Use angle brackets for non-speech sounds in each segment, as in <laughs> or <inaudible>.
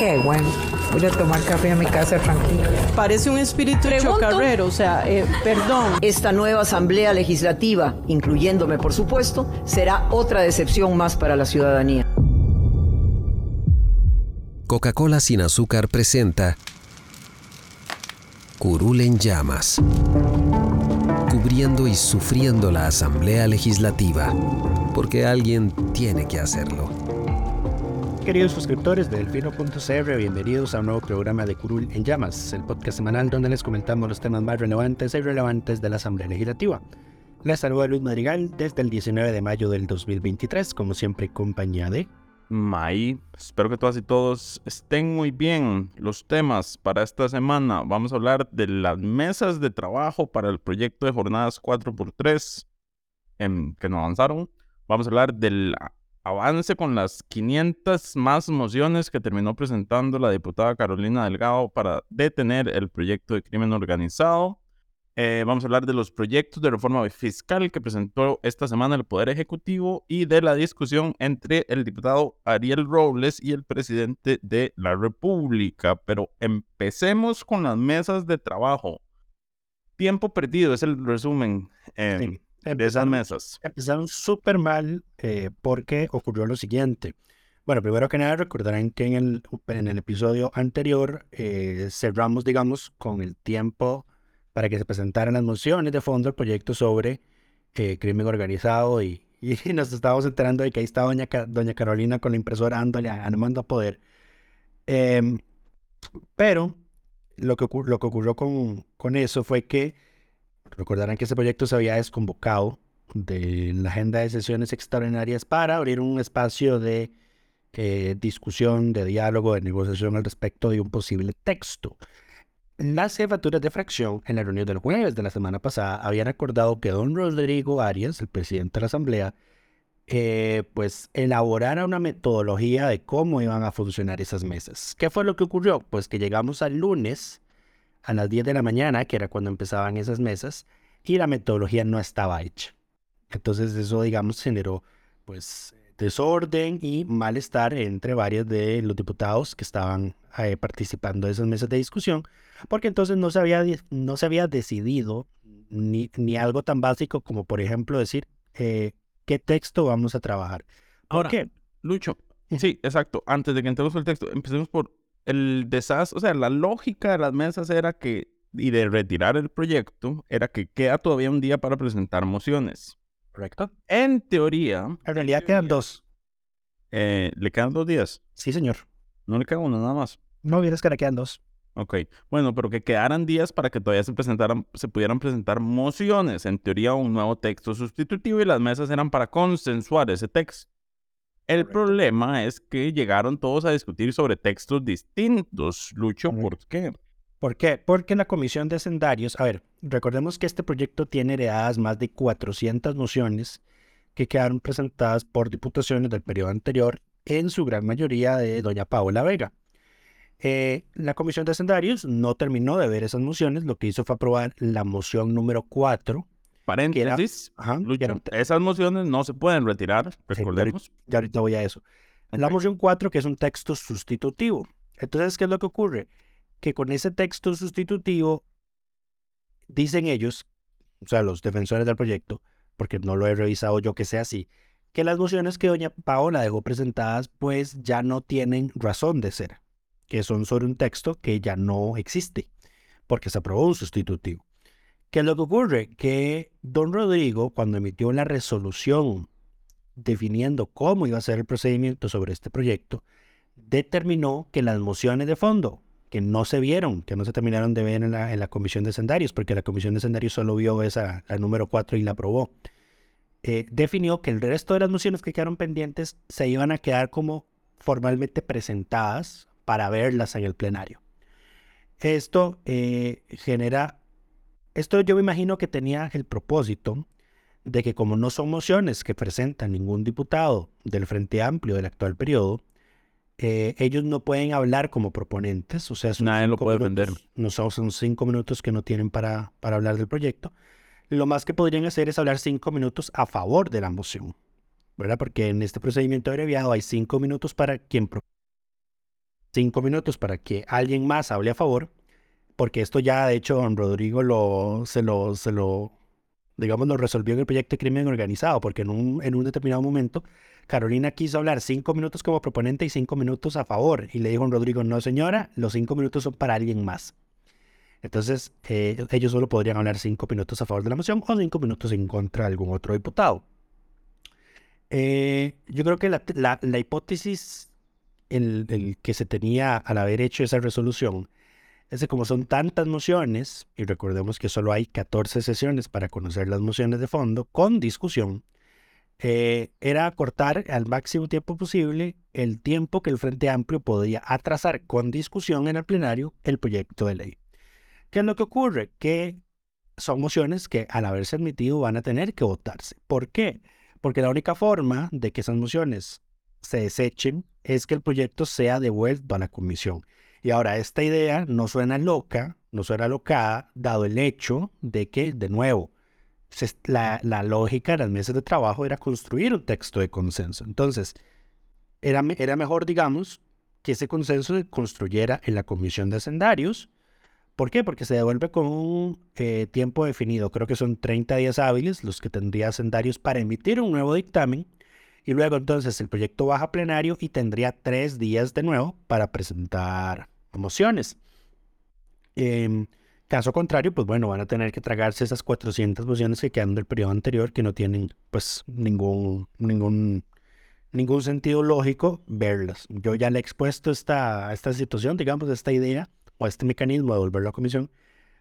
Qué bueno. Voy a tomar café a mi casa tranquilo. Parece un espíritu chocarrero, o sea, eh, perdón. Esta nueva Asamblea Legislativa, incluyéndome por supuesto, será otra decepción más para la ciudadanía. Coca-Cola sin azúcar presenta Curul en llamas, cubriendo y sufriendo la Asamblea Legislativa, porque alguien tiene que hacerlo. Queridos suscriptores de Delfino.cr, bienvenidos a un nuevo programa de Curul en Llamas, el podcast semanal donde les comentamos los temas más relevantes e irrelevantes de la Asamblea Legislativa. Les saluda Luis Madrigal desde el 19 de mayo del 2023, como siempre, compañía de... May, espero que todas y todos estén muy bien. Los temas para esta semana, vamos a hablar de las mesas de trabajo para el proyecto de jornadas 4x3 en, que no avanzaron. Vamos a hablar del avance con las 500 más mociones que terminó presentando la diputada Carolina Delgado para detener el proyecto de crimen organizado. Eh, vamos a hablar de los proyectos de reforma fiscal que presentó esta semana el Poder Ejecutivo y de la discusión entre el diputado Ariel Robles y el presidente de la República. Pero empecemos con las mesas de trabajo. Tiempo perdido es el resumen. Eh, de esas mesas. Empezaron súper mal eh, porque ocurrió lo siguiente. Bueno, primero que nada recordarán que en el, en el episodio anterior eh, cerramos, digamos, con el tiempo para que se presentaran las mociones de fondo del proyecto sobre eh, crimen organizado y, <laughs> y, nos estábamos enterando de que ahí está doña, doña Carolina con la impresora dándole a, mando a poder. Em, pero lo que, lo que ocurrió con, con eso fue que Recordarán que ese proyecto se había desconvocado de la agenda de sesiones extraordinarias para abrir un espacio de eh, discusión, de diálogo, de negociación al respecto de un posible texto. Las jefaturas de fracción en la reunión del jueves de la semana pasada habían acordado que don Rodrigo Arias, el presidente de la Asamblea, eh, pues elaborara una metodología de cómo iban a funcionar esas mesas. ¿Qué fue lo que ocurrió? Pues que llegamos al lunes a las 10 de la mañana, que era cuando empezaban esas mesas, y la metodología no estaba hecha. Entonces eso, digamos, generó pues desorden y malestar entre varios de los diputados que estaban eh, participando de esas mesas de discusión, porque entonces no se había, no se había decidido ni, ni algo tan básico como, por ejemplo, decir eh, qué texto vamos a trabajar. ¿Por Ahora, qué? Lucho, sí, exacto. Antes de que entremos el texto, empecemos por el desastre, o sea, la lógica de las mesas era que, y de retirar el proyecto, era que queda todavía un día para presentar mociones. ¿Correcto? En teoría. En realidad quedan dos. Eh, ¿Le quedan dos días? Sí, señor. No le queda uno nada más. No, vienes que le quedan dos. Ok, bueno, pero que quedaran días para que todavía se presentaran, se pudieran presentar mociones, en teoría un nuevo texto sustitutivo y las mesas eran para consensuar ese texto. El problema es que llegaron todos a discutir sobre textos distintos. Lucho, ¿por qué? ¿Por qué? Porque la Comisión de Hacendarios, a ver, recordemos que este proyecto tiene heredadas más de 400 mociones que quedaron presentadas por diputaciones del periodo anterior, en su gran mayoría de doña Paola Vega. Eh, la Comisión de Hacendarios no terminó de ver esas mociones, lo que hizo fue aprobar la moción número 4, Paréntesis, esas mociones no se pueden retirar, recordemos. ya, ahorita voy a eso. La moción 4, que es un texto sustitutivo. Entonces, ¿qué es lo que ocurre? Que con ese texto sustitutivo, dicen ellos, o sea, los defensores del proyecto, porque no lo he revisado yo que sea así, que las mociones que doña Paola dejó presentadas, pues ya no tienen razón de ser, que son sobre un texto que ya no existe, porque se aprobó un sustitutivo. ¿Qué es lo que ocurre? Que don Rodrigo, cuando emitió la resolución definiendo cómo iba a ser el procedimiento sobre este proyecto, determinó que las mociones de fondo, que no se vieron, que no se terminaron de ver en la, comisión de sendarios, porque la comisión de sendarios solo vio esa, la número 4 y la aprobó, eh, definió que el resto de las mociones que quedaron pendientes se iban a quedar como formalmente presentadas para verlas en el plenario. Esto eh, genera, esto yo me imagino que tenía el propósito de que como no son mociones que presenta ningún diputado del Frente Amplio del actual periodo, eh, ellos no pueden hablar como proponentes, o sea, nadie lo puede defender. No son, son, cinco minutos que no tienen para, para hablar del proyecto. Lo más que podrían hacer es hablar cinco minutos a favor de la moción, ¿verdad? Porque en este procedimiento abreviado hay cinco minutos para quien cinco minutos para que alguien más hable a favor, porque esto ya de hecho don Rodrigo lo, se lo, se lo, digamos, lo resolvió en el proyecto de crimen organizado, porque en un, en un determinado momento Carolina quiso hablar cinco minutos como proponente y cinco minutos a favor. Y le dijo a Rodrigo, no señora, los cinco minutos son para alguien más. Entonces, eh, ellos solo podrían hablar cinco minutos a favor de la moción o cinco minutos en contra de algún otro diputado. Eh, yo creo que la, hipótesis el, que se tenía al haber hecho esa resolución es que como son tantas mociones, y recordemos que solo hay 14 sesiones para conocer las mociones de fondo con discusión, eh, era acortar al máximo tiempo posible el tiempo que el Frente Amplio podía atrasar con discusión en el plenario el proyecto de ley. ¿Qué es lo que ocurre? Que son mociones que al haberse admitido van a tener que votarse. ¿Por qué? Porque la única forma de que esas mociones se desechen es que el proyecto sea devuelto a la comisión. Y ahora, esta idea no suena loca, no suena locada, dado el hecho de que, de nuevo, la, lógica de las mesas de trabajo era construir un texto de consenso. Entonces, era, mejor, digamos, que ese consenso se construyera en la comisión de hacendarios. ¿Por qué? Porque se devuelve con un eh, tiempo definido. Creo que son 30 días hábiles los que tendría hacendarios para emitir un nuevo dictamen. Y luego entonces el proyecto baja a plenario y tendría tres días de nuevo para presentar mociones. Eh, Caso contrario, pues bueno, van a tener que tragarse esas 400 mociones que quedan del periodo anterior que no tienen pues ningún, ningún, ningún sentido lógico verlas. Yo ya le he expuesto esta, esta situación, digamos, esta idea o este mecanismo de volver la comisión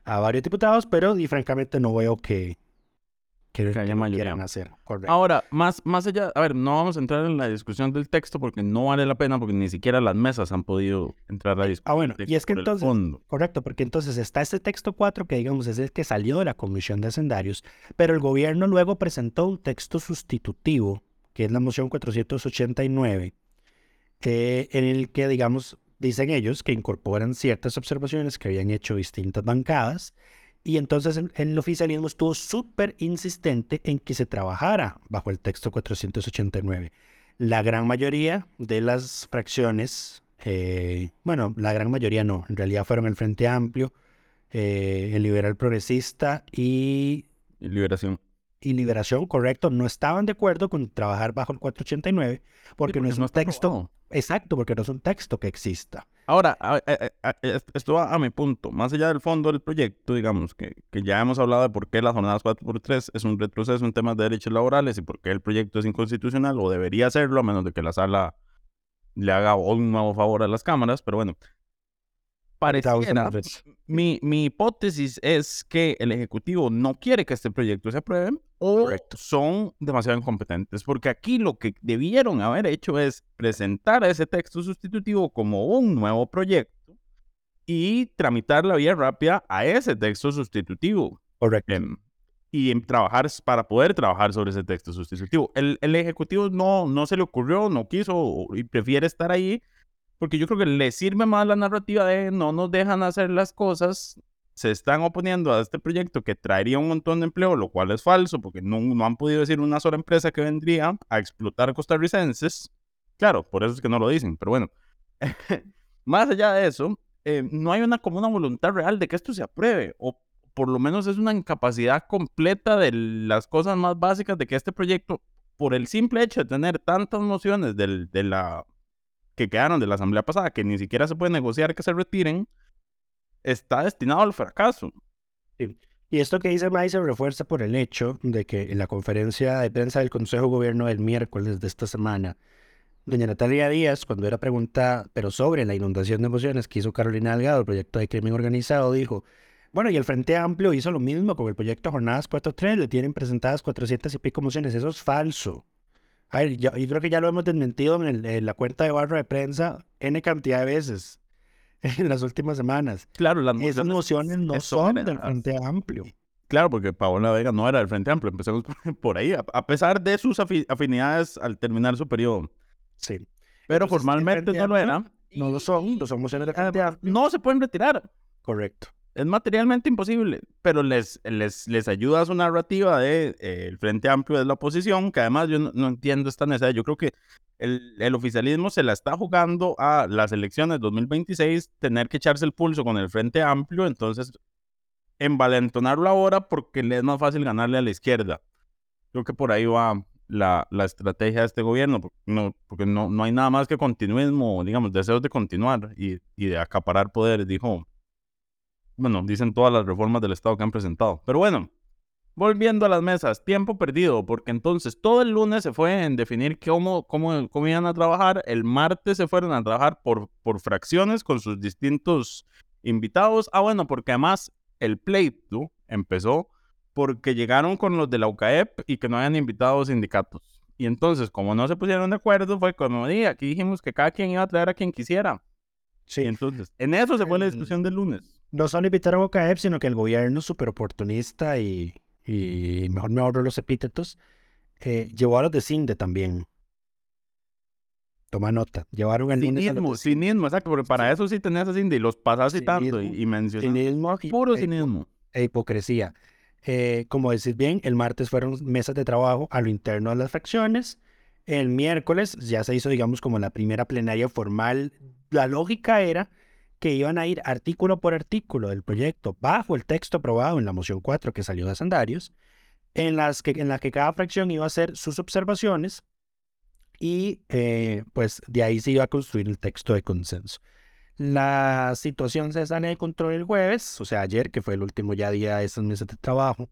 a varios diputados, pero y francamente no veo que, que, que haya mayoría. hacer. Ahora, más, más allá, a ver, no vamos a entrar en la discusión del texto porque no vale la pena, porque ni siquiera las mesas han podido entrar a la discusión. Ah, bueno, y es que entonces, correcto, porque entonces está este texto 4 que digamos es el que salió de la Comisión de Hacendarios, pero el gobierno luego presentó un texto sustitutivo, que es la moción 489, que, en el que, digamos, dicen ellos que incorporan ciertas observaciones que habían hecho distintas bancadas y entonces el, oficialismo estuvo súper insistente en que se trabajara bajo el texto 489. La gran mayoría de las fracciones, eh, bueno, la gran mayoría no, en realidad fueron el Frente Amplio, eh, el Liberal Progresista y... Liberación. Y Liberación, correcto, no estaban de acuerdo con trabajar bajo el 489 porque, no es un texto... Exacto, porque no es un texto que exista. Ahora, esto va a mi punto. Más allá del fondo del proyecto, digamos, que, que ya hemos hablado de por qué las jornadas 4x3 es un retroceso en temas de derechos laborales y por qué el proyecto es inconstitucional o debería serlo, a menos de que la sala le haga un nuevo favor a las cámaras. Pero bueno, pareciera, mi, mi hipótesis es que el Ejecutivo no quiere que este proyecto se apruebe o son demasiado incompetentes, porque aquí lo que debieron haber hecho es presentar ese texto sustitutivo como un nuevo proyecto y tramitar la vía rápida a ese texto sustitutivo. Correcto. Em, y trabajar para poder trabajar sobre ese texto sustitutivo. El, el Ejecutivo no, no se le ocurrió, no quiso y prefiere estar ahí porque yo creo que le sirve más la narrativa de no nos dejan hacer las cosas, se están oponiendo a este proyecto que traería un montón de empleo, lo cual es falso, porque no, no han podido decir una sola empresa que vendría a explotar costarricenses. Claro, por eso es que no lo dicen, pero bueno. <laughs> más allá de eso, eh, no hay una como una voluntad real de que esto se apruebe, o por lo menos es una incapacidad completa de las cosas más básicas de que este proyecto, por el simple hecho de tener tantas mociones del, de la que quedaron de la asamblea pasada, que ni siquiera se puede negociar que se retiren, está destinado al fracaso. Y esto que dice May se refuerza por el hecho de que en la conferencia de prensa del Consejo de Gobierno del miércoles de esta semana, doña Natalia Díaz, cuando era preguntada, pero sobre la inundación de emociones que hizo Carolina Delgado, el proyecto de crimen organizado, dijo, Bueno, y el Frente Amplio hizo lo mismo con el proyecto Jornadas 4.3, le tienen presentadas 400 y pico mociones, eso es falso. A ver, yo, yo creo que ya lo hemos desmentido en, el- en la cuenta de barra de prensa N cantidad de veces <laughs> en las últimas semanas. Claro, las Esas mociones no son del Frente Amplio. Claro, porque Paola Vega no era del Frente Amplio, empecemos <laughs> por- ahí, a, a pesar de sus afi- afinidades al terminar su periodo. Sí. Pero Entonces, formalmente no lo era. No lo son, no son mociones del Frente Amplio. No se pueden retirar. Correcto. Es materialmente imposible, pero les, les, les ayuda a su narrativa de eh, el Frente Amplio es la oposición, que además yo no, no entiendo esta necesidad. Yo creo que el, el oficialismo se la está jugando a las elecciones 2026, tener que echarse el pulso con el Frente Amplio, entonces envalentonarlo ahora porque le es más fácil ganarle a la izquierda. Creo que por ahí va la, la estrategia de este gobierno, porque no, porque no, no hay nada más que continuismo, digamos, deseos de continuar y, y de acaparar poderes, dijo bueno, dicen todas las reformas del Estado que han presentado. Pero bueno, volviendo a las mesas, tiempo perdido, porque entonces todo el lunes se fue en definir cómo, cómo, cómo iban a trabajar, el martes se fueron a trabajar por, por fracciones con sus distintos invitados. Ah, bueno, porque además el pleito empezó porque llegaron con los de la UCAEP y que no habían invitado sindicatos. Y entonces, como no se pusieron de acuerdo, fue como dije, aquí dijimos que cada quien iba a traer a quien quisiera. Sí. Entonces, en eso se fue la El- discusión del lunes. No solo invitaron a OCAEP, sino que el gobierno súper oportunista y, y mejor me ahorro los epítetos, eh, llevó a los de CINDE también. Toma nota. Llevaron el lunes a los Cinismo, de CINDE. cinismo, exacto, porque para eso sí tenías a Cindy, y los pasás citando y, y mencionas. Cinismo Puro e- cinismo. e hipocresía. Eh, como decís bien, el martes fueron mesas de trabajo a lo interno de las fracciones. El miércoles ya se hizo, digamos, como la primera plenaria formal. La lógica era que iban a ir artículo por artículo del proyecto bajo el texto aprobado en la moción 4 que salió de Sandarios, en, las que, en la que cada fracción iba a hacer sus observaciones y eh, pues de ahí se iba a construir el texto de consenso. La situación se sale de control el jueves, o sea, ayer, que fue el último día de esas mesas de trabajo,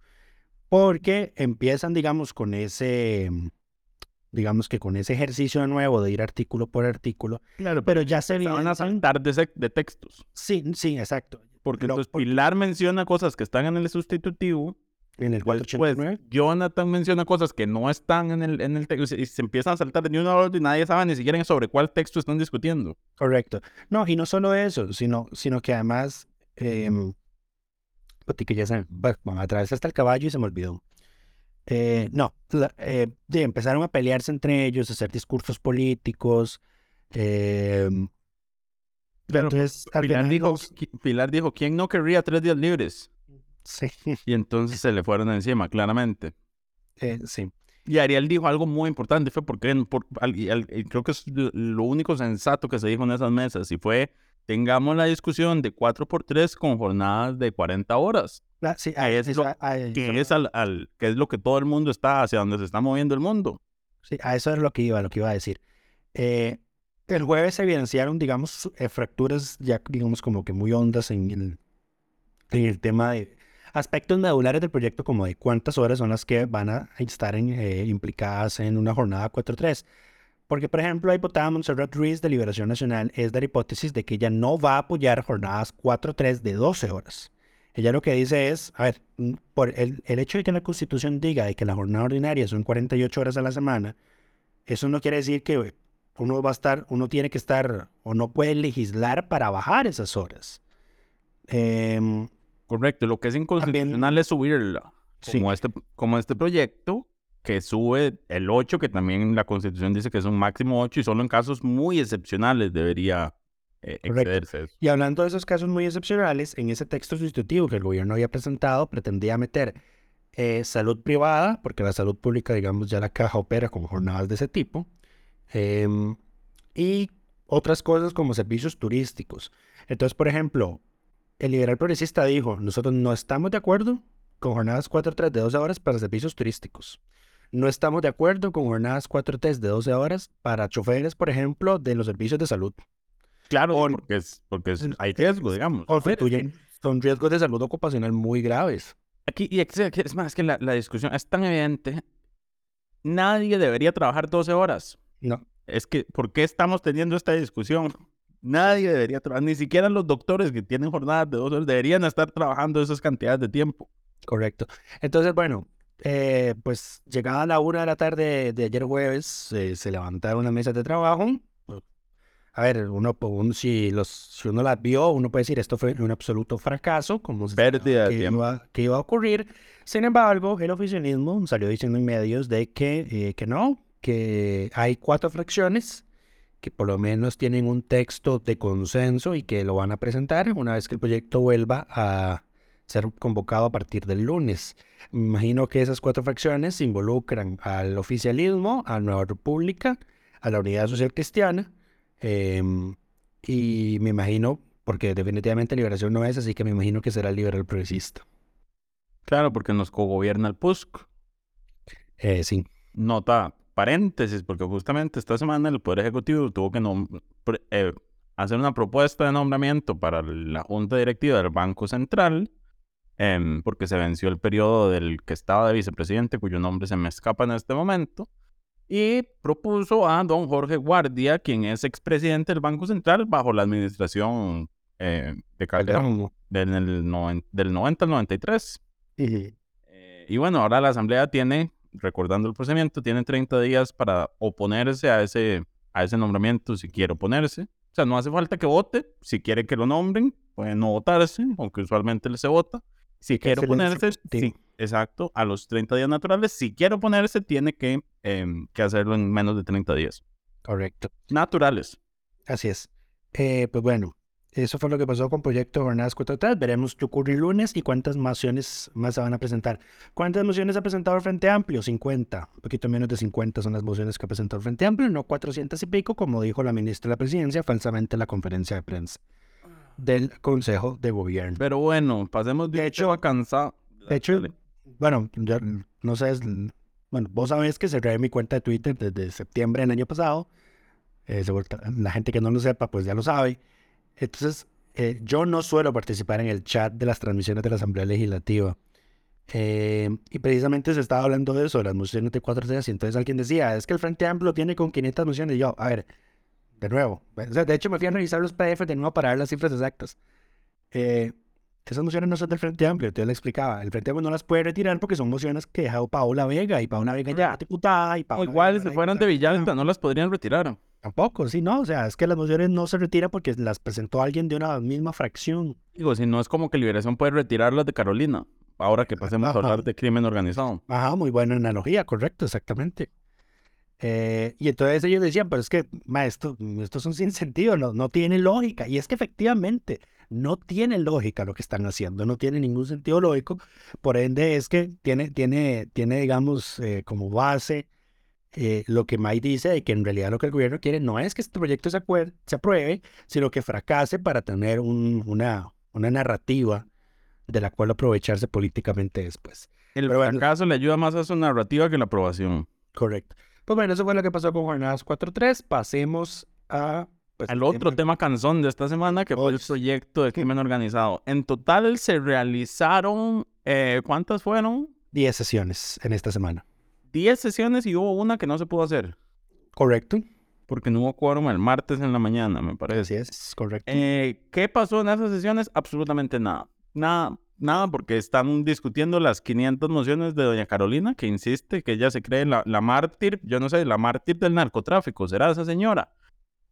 porque empiezan, digamos, con ese, digamos que con ese ejercicio de nuevo de ir artículo por artículo, Claro, pero ya se van a saltar de, textos. Sí, sí, exacto. Porque Lo- entonces Pilar menciona cosas que están en el sustitutivo. en el Después 489, Jonathan menciona cosas que no están en el, en el texto y se empiezan a saltar de uno a otro y nadie sabe ni siquiera sobre cuál texto están discutiendo. correcto. No, y no solo eso, sino, sino que además, eh, que ya se, bueno, atravesé hasta el caballo y se me olvidó. Eh, no, eh, empezaron a pelearse entre ellos, a hacer discursos políticos. eh, Pero entonces, Pilar dijo, Pilar dijo, ¿quién no querría tres días libres? sí, <laughs> Y entonces se le fueron encima, claramente. eh, sí, Y Ariel dijo algo muy importante, fue porque por, al- y al- y creo que es lo único sensato que se dijo en esas mesas, y fue, tengamos la discusión de 4x3 con jornadas de 40 horas, Ah, sí, Ah, es eso- lo que es, al, al- que es lo que todo el mundo está, hacia donde se está moviendo el mundo. Sí, a eso es lo que iba, lo que iba a decir. Eh, el jueves se evidenciaron, digamos, eh, fracturas ya, digamos, como que muy hondas en el, en el tema de aspectos medulares del proyecto, como de cuántas horas son las que van a estar en, eh, implicadas en una jornada 4-3. Porque, por ejemplo, la diputada Montserrat Ruiz de Liberación Nacional es de la hipótesis de que ella no va a apoyar jornadas 4-3 de 12 horas. Ella lo que dice es, a ver, mm, por el, el hecho de que la Constitución diga de que la jornada ordinaria son 48 horas a la semana, eso no quiere decir que uno va a estar, uno tiene que estar o no puede legislar para bajar esas horas. Em, Correcto, lo que es inconstitucional es subirla, Sí. como, este, como este proyecto que sube el 8, que también la Constitución dice que es un máximo 8 y solo en casos muy excepcionales debería eh, excederse eso. Y hablando de esos casos muy excepcionales, en ese texto sustitutivo que el gobierno había presentado, pretendía meter eh, salud privada, porque la salud pública, digamos, ya la caja opera con jornadas de ese tipo, em, y otras cosas como servicios turísticos. Entonces, por ejemplo, el liberal progresista dijo, nosotros no estamos de acuerdo con jornadas 4-3 de 12 horas para servicios turísticos. No estamos de acuerdo con jornadas 4-3 de 12 horas para choferes, por ejemplo, de los servicios de salud. Claro, Por- porque, es, porque es- hay riesgo, digamos. constituyen son riesgos de salud ocupacional muy graves. Aquí, y es, es más, es que la, la discusión es tan evidente. Nadie debería trabajar 12 horas. No. Es que, ¿por qué estamos teniendo esta discusión? Nadie debería trabajar, ni siquiera los doctores que tienen jornadas de dos horas deberían estar trabajando esas cantidades de tiempo. Correcto. Entonces, bueno, eh, pues llegada la una de la tarde de ayer jueves, eh, se levantaron una mesa de trabajo. A ver, uno, si, los, si uno las vio, uno puede decir esto fue un absoluto fracaso, como Pérdida que, iba, que iba a ocurrir. Sin embargo, el oficialismo salió diciendo en medios de que, eh, que no, que hay cuatro fracciones que por lo menos tienen un texto de consenso y que lo van a presentar una vez que el proyecto vuelva a ser convocado a partir del lunes. Me imagino que esas cuatro fracciones involucran al oficialismo, a Nueva República, a la Unidad Social Cristiana, em, y me imagino, porque definitivamente Liberación no es, así que me imagino que será el liberal progresista. Claro, porque nos cogobierna el PUSC. Eh, sí. Nota paréntesis, porque justamente esta semana el Poder Ejecutivo tuvo que eh, hacer una propuesta de nombramiento para la Junta Directiva del Banco Central, em, porque se venció el periodo del que estaba de vicepresidente, cuyo nombre se me escapa en este momento, y propuso a don Jorge Guardia, quien es expresidente del Banco Central bajo la administración eh, de Calderón del, del 90 al 93. Eh, y bueno, ahora la Asamblea tiene recordando el procedimiento, tiene 30 días para oponerse a ese, a ese nombramiento si quiere oponerse. O sea, no hace falta que vote. Si quiere que lo nombren, puede no votarse, aunque usualmente le se vota. Si quiere oponerse, sí, exacto, a los 30 días naturales. Si quiere oponerse, tiene que, em, que hacerlo en menos de 30 días. Correcto. Naturales. Así es. Eh, pues bueno, eso fue lo que pasó con Proyecto Jornadas 4.3. Veremos qué ocurre el lunes y cuántas mociones más se van a presentar. ¿Cuántas mociones ha presentado el Frente Amplio? 50. Un poquito menos de 50 son las mociones que ha presentado el Frente Amplio, no 400 y pico, como dijo la ministra de la Presidencia falsamente en la conferencia de prensa del Consejo de Gobierno. Pero bueno, pasemos de, hecho a cansado. De hecho, bueno, ya, no sé, bueno, vos sabés que cerré mi cuenta de Twitter desde septiembre del año pasado. Eh, la gente que no lo sepa, pues ya lo sabe. Entonces, eh, yo no suelo participar en el chat de las transmisiones de la Asamblea Legislativa. Eh, y precisamente se estaba hablando de eso, de las mociones de cuatro días, y entonces alguien decía, es que el Frente Amplio tiene con 500 mociones. Y yo, a ver, de nuevo, de hecho me fui a revisar los PDF de nuevo para ver las cifras exactas. Eh, esas mociones no son del Frente Amplio, entonces le explicaba, el Frente Amplio no las puede retirar porque son mociones que dejado Paola Vega, y Paola Vega ya diputada, y Paola igual, si fueran de Villalta, no las podrían retirar. Tampoco, sí, no, o sea, es que las mociones no se retiran porque las presentó alguien de una misma fracción. Digo, si no es como que Liberación puede retirarlas de Carolina, ahora que pasemos a hablar de crimen organizado. Ajá, muy buena analogía, correcto, exactamente. Eh, y entonces ellos decían, pero es que, maestro, esto es un sin sentido, no, no tiene lógica. Y es que efectivamente no tiene lógica lo que están haciendo, no tiene ningún sentido lógico. Por ende, es que tiene, tiene, tiene digamos, eh, como base eh, lo que May dice de que en realidad lo que el gobierno quiere no es que este proyecto se, se apruebe, sino que fracase para tener una, una narrativa de la cual aprovecharse políticamente después. El fracaso le ayuda más a su narrativa que la aprobación. Correcto. Pues bueno, eso fue lo que pasó con Jornadas 4.3. Pasemos a... Pues, Al otro tema... canzón de esta semana, que fue el proyecto de crimen organizado. En total se realizaron, eh, ¿cuántas fueron? 10 sesiones en esta semana. 10 sesiones y hubo una que no se pudo hacer. Correcto. Porque no hubo quórum el martes en la mañana, me parece. Así es, correcto. Eh, ¿Qué pasó en esas sesiones? Absolutamente nada. Nada, nada, porque están discutiendo las 500 mociones de doña Carolina, que insiste que ella se cree la, la mártir, yo no sé, la mártir del narcotráfico, ¿será esa señora?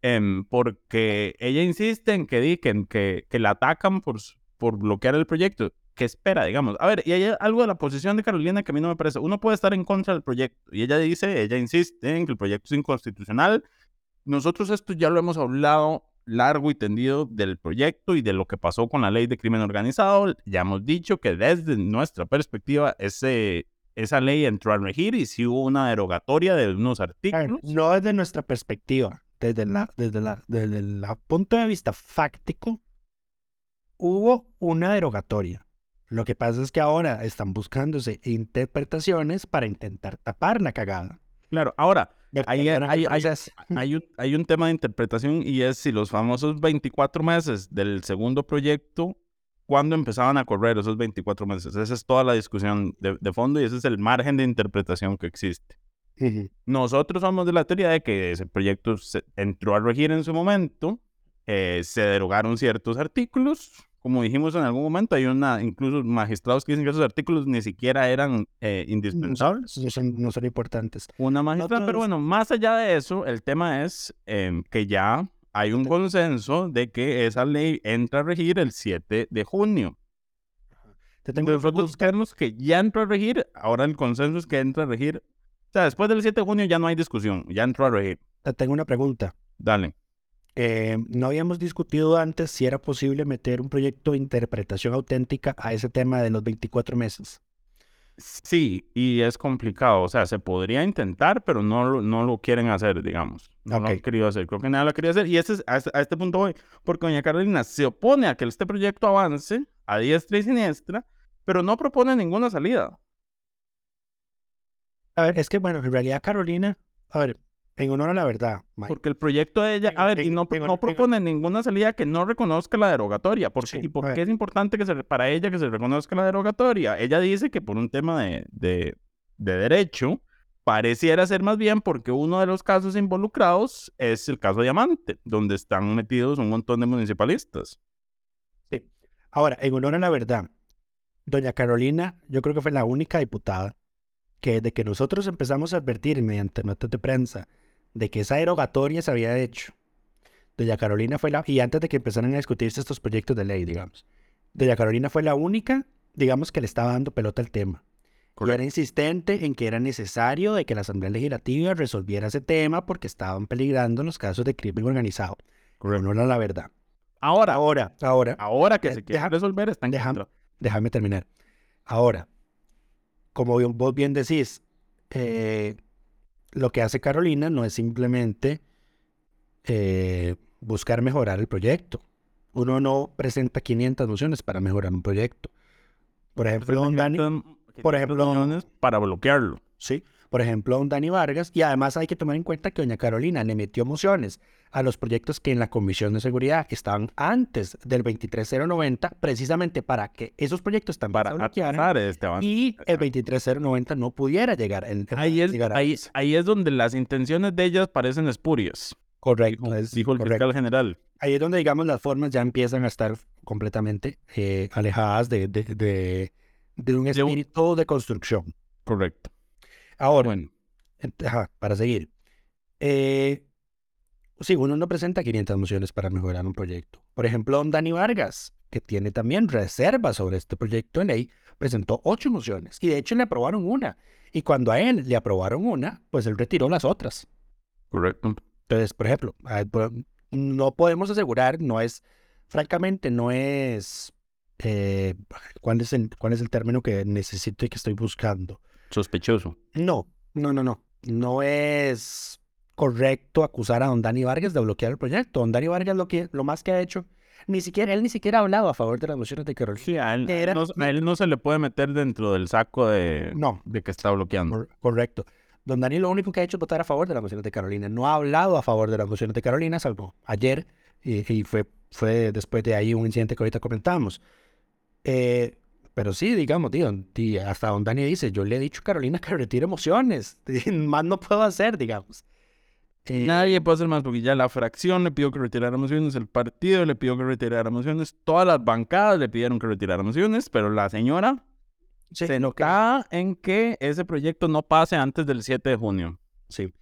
Em, porque ella insiste en que, que, que la atacan por, por bloquear el proyecto. ¿qué espera, digamos? A ver, y hay algo de la posición de Carolina que a mí no me parece. Uno puede estar en contra del proyecto y ella dice, ella insiste en que el proyecto es inconstitucional. Nosotros esto ya lo hemos hablado largo y tendido del proyecto y de lo que pasó con la ley de crimen organizado. Ya hemos dicho que desde nuestra perspectiva ese, esa ley entró a regir y sí hubo una derogatoria de unos artículos. No desde nuestra perspectiva, desde la, desde la, desde el punto de vista fáctico, hubo una derogatoria. Lo que pasa es que ahora están buscándose interpretaciones para intentar tapar la cagada. Claro, ahora, hay, hay, un, hay, un, tema de interpretación y es si los famosos 24 meses del segundo proyecto, ¿cuándo empezaban a correr esos 24 meses? Esa es toda la discusión de, fondo y ese es el margen de interpretación que existe. Nosotros somos de la teoría de que ese proyecto entró a regir en su momento eh, se derogaron ciertos artículos. Como dijimos en algún momento, hay una, incluso magistrados que dicen que esos artículos ni siquiera eran eh, indispensables. No son, no son importantes. Una magistrada, pero bueno, más allá de eso, el tema es em, que ya hay un consenso de que esa ley entra a regir el 7 de junio. Te tengo Nosotros creemos que ya entró a regir, ahora el consenso es que entra a regir. O sea, después del 7 de junio ya no hay discusión, ya entró a regir. te tengo una pregunta. Dale. Eh, no habíamos discutido antes si era posible meter un proyecto de interpretación auténtica a ese tema de los 24 meses. Sí, y es complicado. O sea, se podría intentar, pero no, lo- no lo quieren hacer, digamos. No lo han querido hacer. Creo que nadie lo quería hacer. Y este es, a, este, a este punto voy. Porque doña Carolina se opone a que este proyecto avance a diestra y siniestra, pero no propone ninguna salida. A ver, es que bueno, en realidad Carolina, a ver, en honor a la verdad, Mike, Porque el proyecto de ella, a ver, y no, en- no en- propone ninguna salida que no reconozca la derogatoria. ¿Por qué? Sí, ¿Y por qué es importante que se, para ella que se reconozca la derogatoria? Ella dice que por un tema de, de, de derecho, pareciera ser más bien porque uno de los casos involucrados es el caso Diamante, donde están metidos un montón de municipalistas. Ahora, en honor a la verdad, doña Carolina, yo creo que fue la única diputada que desde que nosotros empezamos a advertir mediante notas de prensa de que esa derogatoria se había hecho, doña Carolina fue la, y antes de que empezaran a discutirse estos proyectos de ley, digamos, doña Carolina fue la única, digamos, que le estaba dando pelota al tema. Y era insistente en que era necesario de que la Asamblea Legislativa resolviera ese tema porque estaban peligrando los casos de crimen organizado. En honor a la verdad. Ahora, Ahora, ahora, ahora que Eh, se quiere deja- resolver, está en deja- déjame terminar. Ahora, como vos bien decís, eh, lo que hace Carolina no es simplemente eh, buscar mejorar el proyecto. Uno no presenta 500 mociones para mejorar un proyecto. Por ejemplo, Dani, por ejemplo- para bloquearlo. sí, por ejemplo, don Dani Vargas, y además hay que tomar en cuenta que doña Carolina le metió mociones a los proyectos que en la Comisión de Seguridad estaban antes del 23090, precisamente para que esos proyectos también Para se bloquearan este y el 23090 no pudiera llegar. el- Ahí es, llegar a- ahí, ahí es donde las intenciones de ellas parecen espurias, correcto, dijo, es dijo el correcto. fiscal general. Ahí es donde, digamos, las formas ya empiezan a estar completamente eh, alejadas de, de, de- de un un- espíritu de construcción. Correcto. Ahora, Bueno, ajá, para seguir. Eh, sí, uno no presenta 500 mociones para mejorar un proyecto. Por ejemplo, don Dani Vargas, que tiene también reservas sobre este proyecto de ley, presentó ocho mociones y de hecho le aprobaron una. Y cuando a él le aprobaron una, pues él retiró las otras. correcto. Entonces, por ejemplo, a- por- no podemos asegurar, no es, francamente, no es, eh, ¿cuál es el, cuál es el término que necesito y que estoy buscando? Sospechoso. No, no, no, no. No es correcto acusar a don Dani Vargas de bloquear el proyecto. Don Dani Vargas lo que, lo más que ha hecho, ni siquiera, él ni siquiera ha hablado a favor de las mociones de Carol. Sí, a él, Era- no, a él no se le puede meter dentro del saco de, No, de que está bloqueando. Cor- correcto. Don Dani lo único que ha hecho es votar a favor de las mociones de Carolina. No ha hablado a favor de las mociones de Carolina, salvo ayer, y, y fue, fue después de ahí un incidente que ahorita comentamos. Eh, pero sí, digamos, tío, tí- hasta don Dani dice, yo le he dicho a Carolina que retire mociones. <laughs> Más no puedo hacer, digamos. Eh, Nadie puede hacer más porque ya la fracción le pidió que retirara mociones, el partido le pidió que retirara mociones, todas las bancadas le pidieron que retirara mociones, pero la señora sí, se que- nota en que ese proyecto no pase antes del 7 de junio. Sí.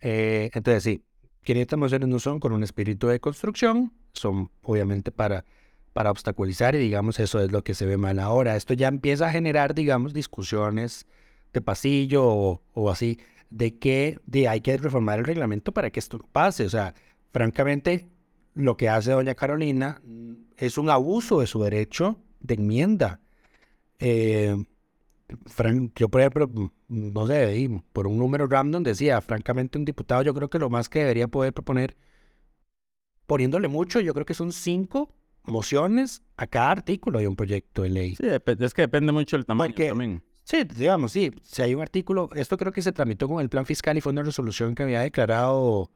Eh, entonces, sí, 500 mociones no son con un espíritu de construcción, son obviamente para, para obstaculizar y digamos eso es lo que se ve mal ahora. Esto ya empieza a generar, digamos, discusiones de pasillo o, así, de que de, hay que reformar el reglamento para que esto pase. O sea, francamente, lo que hace doña Carolina mm, es un abuso de su derecho de enmienda. Eh, yo, por ejemplo, mm, no sé, por un número random decía, francamente, un diputado, yo creo que lo más que debería poder proponer, poniéndole mucho, yo creo que son cinco mociones a cada artículo de un proyecto de ley. Sí, es que depende mucho del tamaño Porque- también. Sí, digamos, sí, si hay un artículo, esto creo que se tramitó con el plan fiscal y fue una resolución que había declarado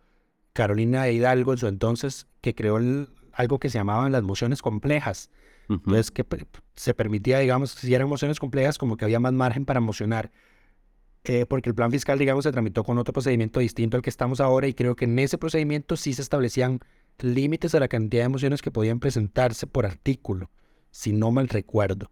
Carolina Hidalgo en su entonces, que creó el- algo que se llamaban las mociones complejas. Entonces, que se permitía, digamos, si eran mociones complejas, como que había más margen para mocionar. Eh, porque el plan fiscal, digamos, se tramitó con otro procedimiento distinto al que estamos ahora y creo que en ese procedimiento sí se establecían límites a la cantidad de mociones que podían presentarse por artículo, si no mal recuerdo.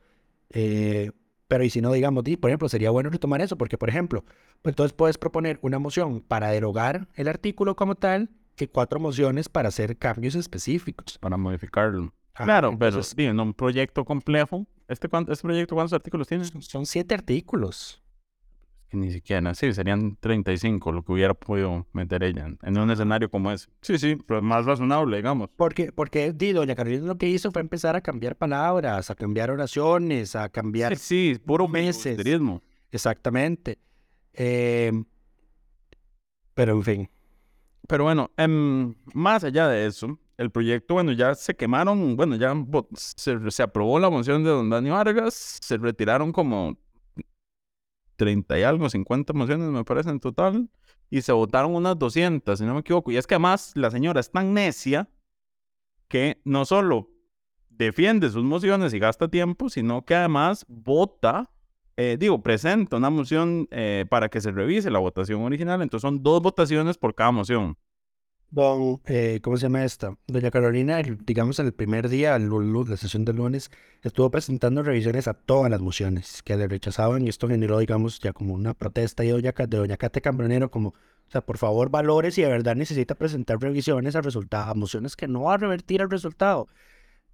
Eh, pero y si no, digamos, por ejemplo, sería bueno retomar eso, porque, por ejemplo, pues entonces puedes proponer una moción para derogar el artículo como tal y cuatro mociones para hacer cambios específicos. Para modificarlo. claro, pero sí, en un proyecto complejo, ¿este, ¿este proyecto cuántos artículos tiene? Son siete artículos ni siquiera, sí, serían 35 lo que hubiera podido meter ella en, un escenario como ese. Sí, sí, pero más razonable, digamos. Porque, porque di, doña Carolina lo que hizo fue empezar a cambiar palabras, a cambiar oraciones, a cambiar... Sí, puro meses. Exactamente. Em, pero en fin. Pero bueno, em, más allá de eso, el proyecto, bueno, ya se quemaron, bueno, ya se, se aprobó la moción de don Dani Vargas, se retiraron como 30 y algo, 50 mociones me parece en total, y se votaron unas 200, si no me equivoco. Y es que además la señora es tan necia que no solo defiende sus mociones y gasta tiempo, sino que además vota, eh, digo, presenta una moción eh, para que se revise la votación original. Entonces son dos votaciones por cada moción don, eh, ¿cómo se llama esta? Doña Carolina, digamos, el primer día, la sesión del lunes, estuvo presentando revisiones a todas las mociones que le rechazaban y esto generó, digamos, ya como una protesta doña, de doña Cate Cambronero, como, o sea, por favor, valores y de verdad necesita presentar revisiones al resultado, a mociones que no va a revertir el resultado.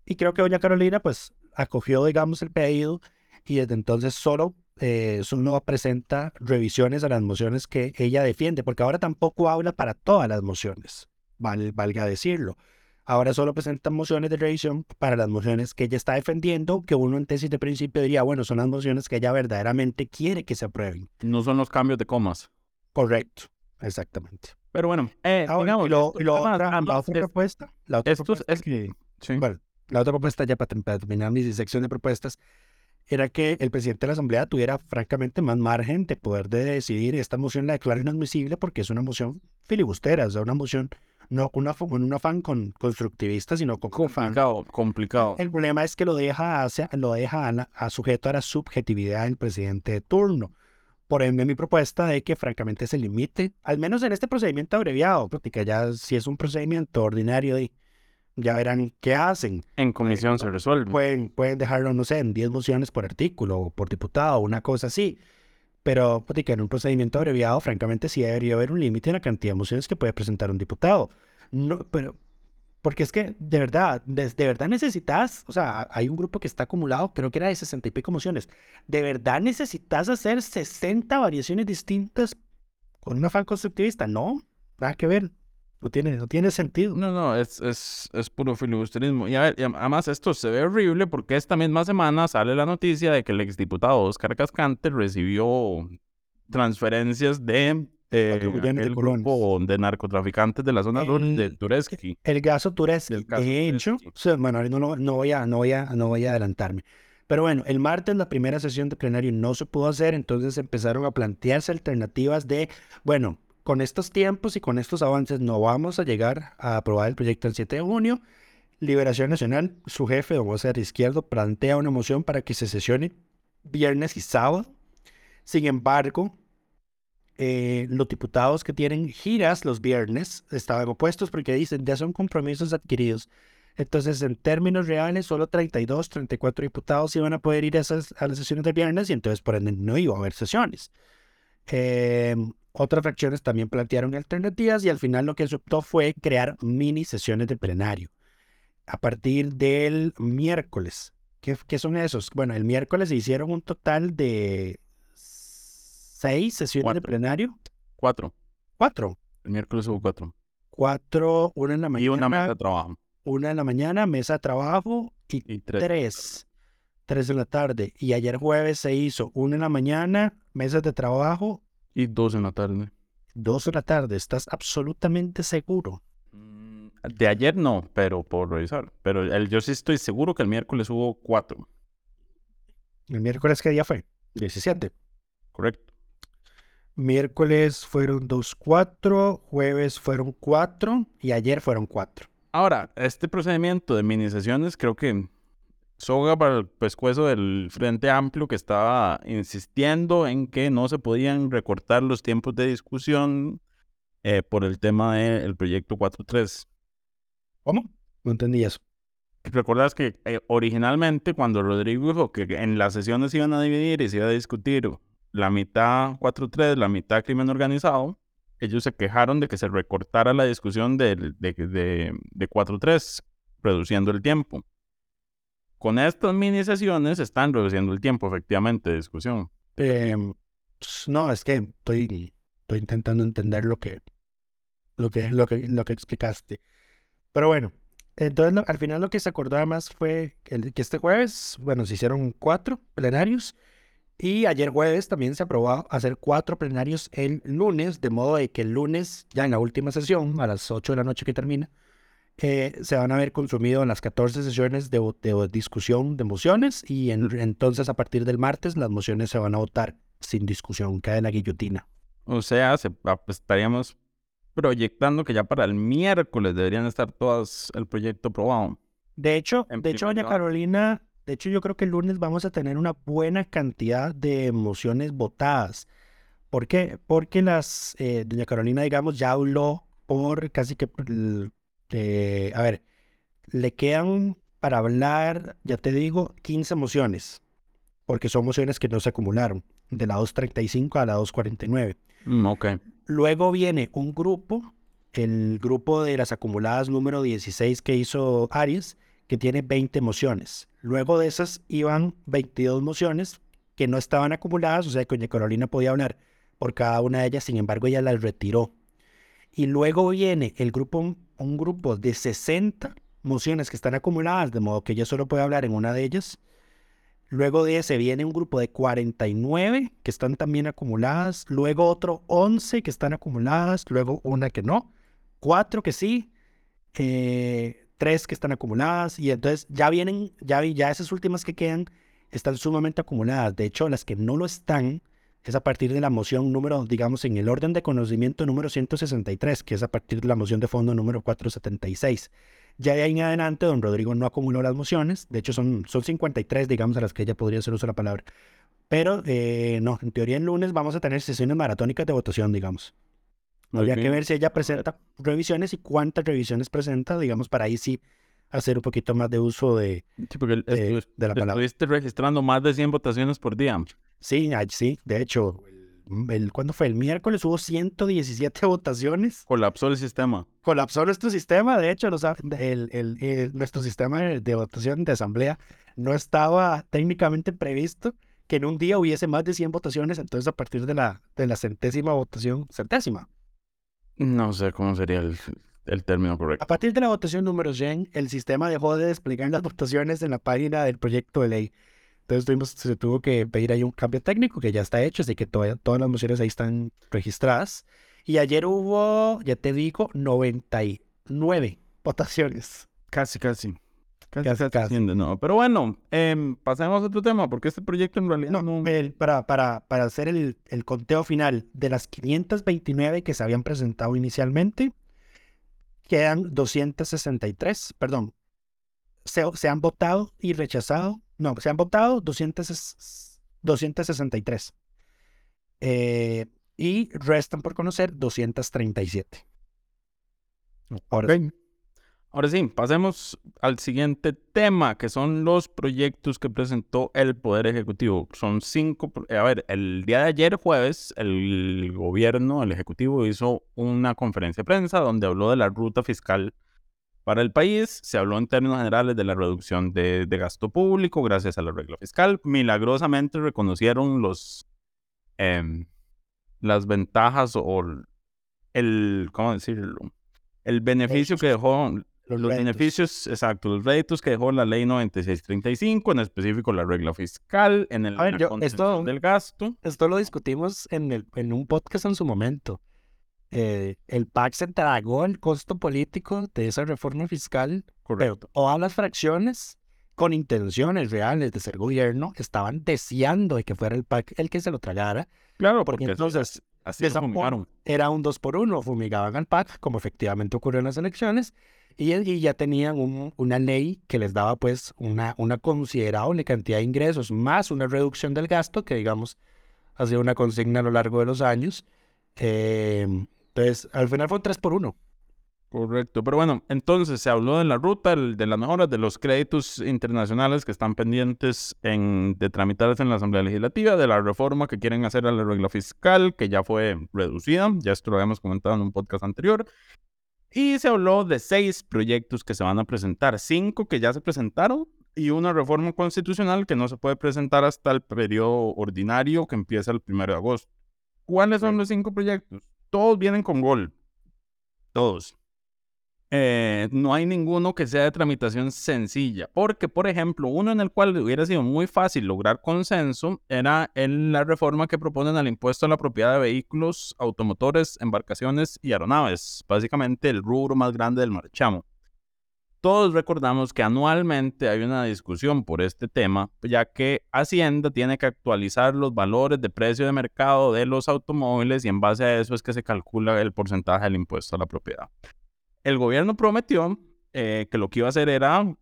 Y creo que doña Carolina, pues, acogió, digamos, el pedido y desde entonces solo eh, solo presenta revisiones a las mociones que ella defiende, porque ahora tampoco habla para todas las mociones valga decirlo. Ahora solo presentan mociones de revisión para las mociones que ella está defendiendo, que uno en tesis de principio diría, bueno, son las mociones que ella verdaderamente quiere que se aprueben. No son los cambios de comas. Correcto, exactamente. Pero bueno, eh, ah, digamos, y lo, otra, la otra propuesta, la otra propuesta es que, bueno, la otra propuesta ya para, terminar mi sección de propuestas, era que el presidente de la Asamblea tuviera francamente más margen de poder de decidir esta moción la declara inadmisible porque es una moción filibustera, o sea, una moción no con un afán con, constructivista, sino con complicado, complicado. El problema es que lo deja, hacia, lo deja a, sujeto a la subjetividad del presidente de turno. Por ende, mi propuesta de que francamente se limite, al menos en este procedimiento abreviado, porque ya si es un procedimiento ordinario, ya verán qué hacen. En comisión se resuelve. Pueden, pueden dejarlo, no sé, en 10 mociones por artículo o por diputado, una cosa así. Pero pues, en un procedimiento abreviado, francamente, sí debería haber un límite en la cantidad de mociones que puede presentar un diputado. No, pero, porque es que, de verdad, de, verdad necesitas, o sea, hay un grupo que está acumulado, creo que era de 60 y pico mociones. ¿De verdad necesitas hacer 60 variaciones distintas con un afán constructivista? No, nada que ver. No tiene, no tiene sentido. No, no, es, es, es puro filibusterismo. Y, además esto se ve horrible porque esta misma semana sale la noticia de que el exdiputado Oscar Cascante recibió transferencias de eh, el grupo de narcotraficantes de la zona de Tureski. El caso Tureski, de hecho, bueno, no, no, voy a, no, voy a, no voy a adelantarme. Pero bueno, el martes la primera sesión de plenario no se pudo hacer, entonces empezaron a plantearse alternativas de, bueno, con estos tiempos y con estos avances no vamos a llegar a aprobar el proyecto el 7 de junio. Liberación Nacional, su jefe, don José Izquierdo, plantea una moción para que se sesione viernes y sábado. Sin embargo, eh, los diputados que tienen giras los viernes estaban opuestos porque dicen ya son compromisos adquiridos. Entonces, en términos reales, solo 32, 34 diputados iban a poder ir a, esas, a las sesiones de viernes y entonces por ende no iba a haber sesiones. Eh, otras fracciones también plantearon alternativas y al final lo que se optó fue crear mini sesiones de plenario. A partir del miércoles. ¿Qué, qué son esos? Bueno, el miércoles se hicieron un total de seis sesiones de plenario. Cuatro. Cuatro. El miércoles hubo cuatro. Cuatro, una en la mañana. Y una mesa de trabajo. Una en la mañana, mesa de trabajo y, tres. tres. Tres en la tarde. Y ayer jueves se hizo una en la mañana, mesas de trabajo y dos en la tarde. Dos en la tarde, ¿estás absolutamente seguro? Mm, de ayer no, pero por revisar. Pero el, yo sí estoy seguro que el miércoles hubo cuatro. ¿El miércoles qué día fue? 17. Correcto. Miércoles fueron dos, cuatro, jueves fueron cuatro y ayer fueron cuatro. Ahora, este procedimiento de mini sesiones creo que soga para el pescuezo del Frente Amplio que estaba insistiendo en que no se podían recortar los tiempos de discusión eh, por el tema del proyecto 4.3. ¿Cómo? No entendí eso. ¿Recuerdas que eh, originalmente cuando Rodrigo dijo que en las sesiones se iban a dividir y se iba a discutir la mitad 4-3, la mitad crimen organizado, ellos se quejaron de que se recortara la discusión de, de, de, de 4-3, reduciendo el tiempo. Con estas mini sesiones están reduciendo el tiempo, efectivamente, de discusión. Eh, no, es que estoy, estoy intentando entender lo que, lo que, lo que, lo que explicaste. Pero bueno, entonces al final lo que se acordó además fue el, que este jueves, bueno, se hicieron cuatro plenarios y ayer jueves también se aprobó hacer cuatro plenarios el lunes, de modo de que el lunes, ya en la última sesión, a las 8 de la noche que termina, eh, se van a haber consumido en las 14 sesiones de, de discusión de mociones y entonces a partir del martes las mociones se van a votar sin discusión, cae en la guillotina. O sea, se, ah, pues, estaríamos proyectando que ya para el miércoles deberían estar todas el proyecto aprobado. De hecho, de hecho, doña Carolina, de hecho yo creo que el lunes vamos a tener una buena cantidad de mociones votadas. ¿Por qué? Porque las, eh, doña Carolina, digamos, ya habló por casi que, eh, a ver, le quedan para hablar, ya te digo, 15 mociones, porque son mociones que no se acumularon, de la 235 a la 249. Mm, ok. Luego viene un grupo, el grupo de las acumuladas número 16 que hizo Aries, que tiene 20 mociones. Luego de esas iban 22 mociones que no estaban acumuladas, o sea que doña Carolina podía hablar por cada una de ellas, sin embargo ella las retiró. Y luego viene el grupo, un grupo de 60 mociones que están acumuladas, de modo que ella solo puede hablar en una de ellas. Luego de ese viene un grupo de 49 que están también acumuladas. Luego otro 11 que están acumuladas. Luego una que no. Cuatro que sí. Eh, tres que están acumuladas. Y entonces ya vienen, ya, ya esas últimas que quedan están sumamente acumuladas. De hecho, las que no lo están es a partir de la moción número, digamos, en el orden de conocimiento número 163, que es a partir de la moción de fondo número 476. Ya de ahí en adelante, don Rodrigo no acumuló las mociones. De hecho, son, son 53, digamos, a las que ella podría hacer uso de la palabra. Pero eh, no, en teoría el lunes vamos a tener sesiones maratónicas de votación, digamos. Habría que ver si ella presenta revisiones y cuántas revisiones presenta, digamos, para ahí sí hacer un poquito más de uso de, de, la palabra. Estuviste registrando más de 100 votaciones por día. Sí, sí, de hecho, el, ¿cuándo fue? El miércoles hubo 117 <laughs> votaciones. Colapsó el sistema. Colapsó nuestro sistema, de hecho, el, el, nuestro sistema de votación de asamblea no estaba técnicamente previsto que en un día hubiese más de 100 votaciones, entonces a partir de la, de la centésima votación, centésima. No sé cómo sería el, el término correcto. A partir de la votación número 100, el sistema dejó de desplegar las <laughs> votaciones en la página del proyecto de ley. Entonces tuvimos, se tuvo que pedir ahí un cambio técnico que ya está hecho, así que todas las mociones ahí están registradas. Y ayer hubo, ya te digo, 99 votaciones. Casi, casi. Casi, casi. No. Pero bueno, eh, pasemos a otro tema, porque este proyecto en realidad no... para, para, para hacer el, el conteo final de las 529 que se habían presentado inicialmente, quedan 263, perdón, se, se han votado y rechazado no, se han votado 200, 263. Eh, y restan por conocer 237. Ahora, sí. Ahora sí, pasemos al siguiente tema, que son los proyectos que presentó el Poder Ejecutivo. Son cinco. A ver, el día de ayer, jueves, el gobierno, el Ejecutivo, hizo una conferencia de prensa donde habló de la ruta fiscal para el país se habló en términos generales de la reducción de, gasto público gracias a la regla fiscal. Milagrosamente reconocieron los, em, las ventajas o el, ¿cómo decirlo? El beneficio que dejó, los, beneficios, exacto, los réditos que dejó la ley 9635, en específico la regla fiscal, en el a esto, del gasto. Esto lo discutimos en, el, en un podcast en su momento. Eh, el PAC se tragó el costo político de esa reforma fiscal. Correcto. O las fracciones con intenciones reales de ser gobierno estaban deseando de que fuera el PAC el que se lo tragara. Claro, porque, entonces así era un dos por uno, fumigaban al PAC, como efectivamente ocurrió en las elecciones, y, y ya tenían una ley que les daba pues una, una considerable cantidad de ingresos, más una reducción del gasto, que digamos ha sido una consigna a lo largo de los años. Eh, entonces, al final fue un 3 por 1. Correcto, pero bueno, entonces se habló de la ruta, de las mejoras de los créditos internacionales que están pendientes en, de tramitarse en la Asamblea Legislativa, de la reforma que quieren hacer a la regla fiscal, que ya fue reducida, ya esto lo habíamos comentado en un podcast anterior, y se habló de seis proyectos que se van a presentar, cinco que ya se presentaron y una reforma constitucional que no se puede presentar hasta el periodo ordinario que empieza el primero de agosto. ¿Cuáles son los cinco proyectos? Todos vienen con gol. Todos. Eh, no hay ninguno que sea de tramitación sencilla, porque, por ejemplo, uno en el cual hubiera sido muy fácil lograr consenso era en la reforma que proponen al impuesto a la propiedad de vehículos, automotores, embarcaciones y aeronaves, básicamente el rubro más grande del marchamo. Todos recordamos que anualmente hay una discusión por este tema, ya que Hacienda tiene que actualizar los valores de precio de mercado de los automóviles y en base a eso es que se calcula el porcentaje del impuesto a la propiedad el gobierno prometió eh, que lo que iba a hacer era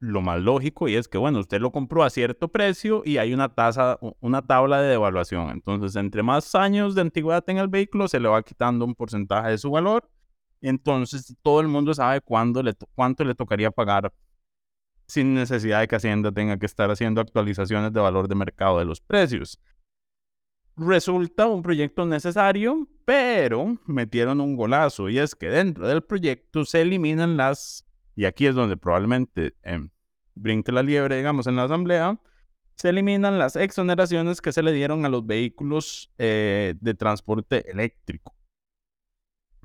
lo más lógico y es que, bueno, usted lo compró a cierto precio y hay una tasa, una tabla de devaluación. Entonces, entre más años de antigüedad tenga el vehículo, se le va quitando un porcentaje de su valor. Entonces, todo el mundo sabe cuándo cuánto le tocaría pagar sin necesidad de que Hacienda tenga que estar haciendo actualizaciones de valor de mercado de los precios resulta un proyecto necesario, pero metieron un golazo y es que dentro del proyecto se eliminan las, y aquí es donde probablemente eh, brinque la liebre, digamos, en la asamblea, se eliminan las exoneraciones que se le dieron a los vehículos eh, de transporte eléctrico.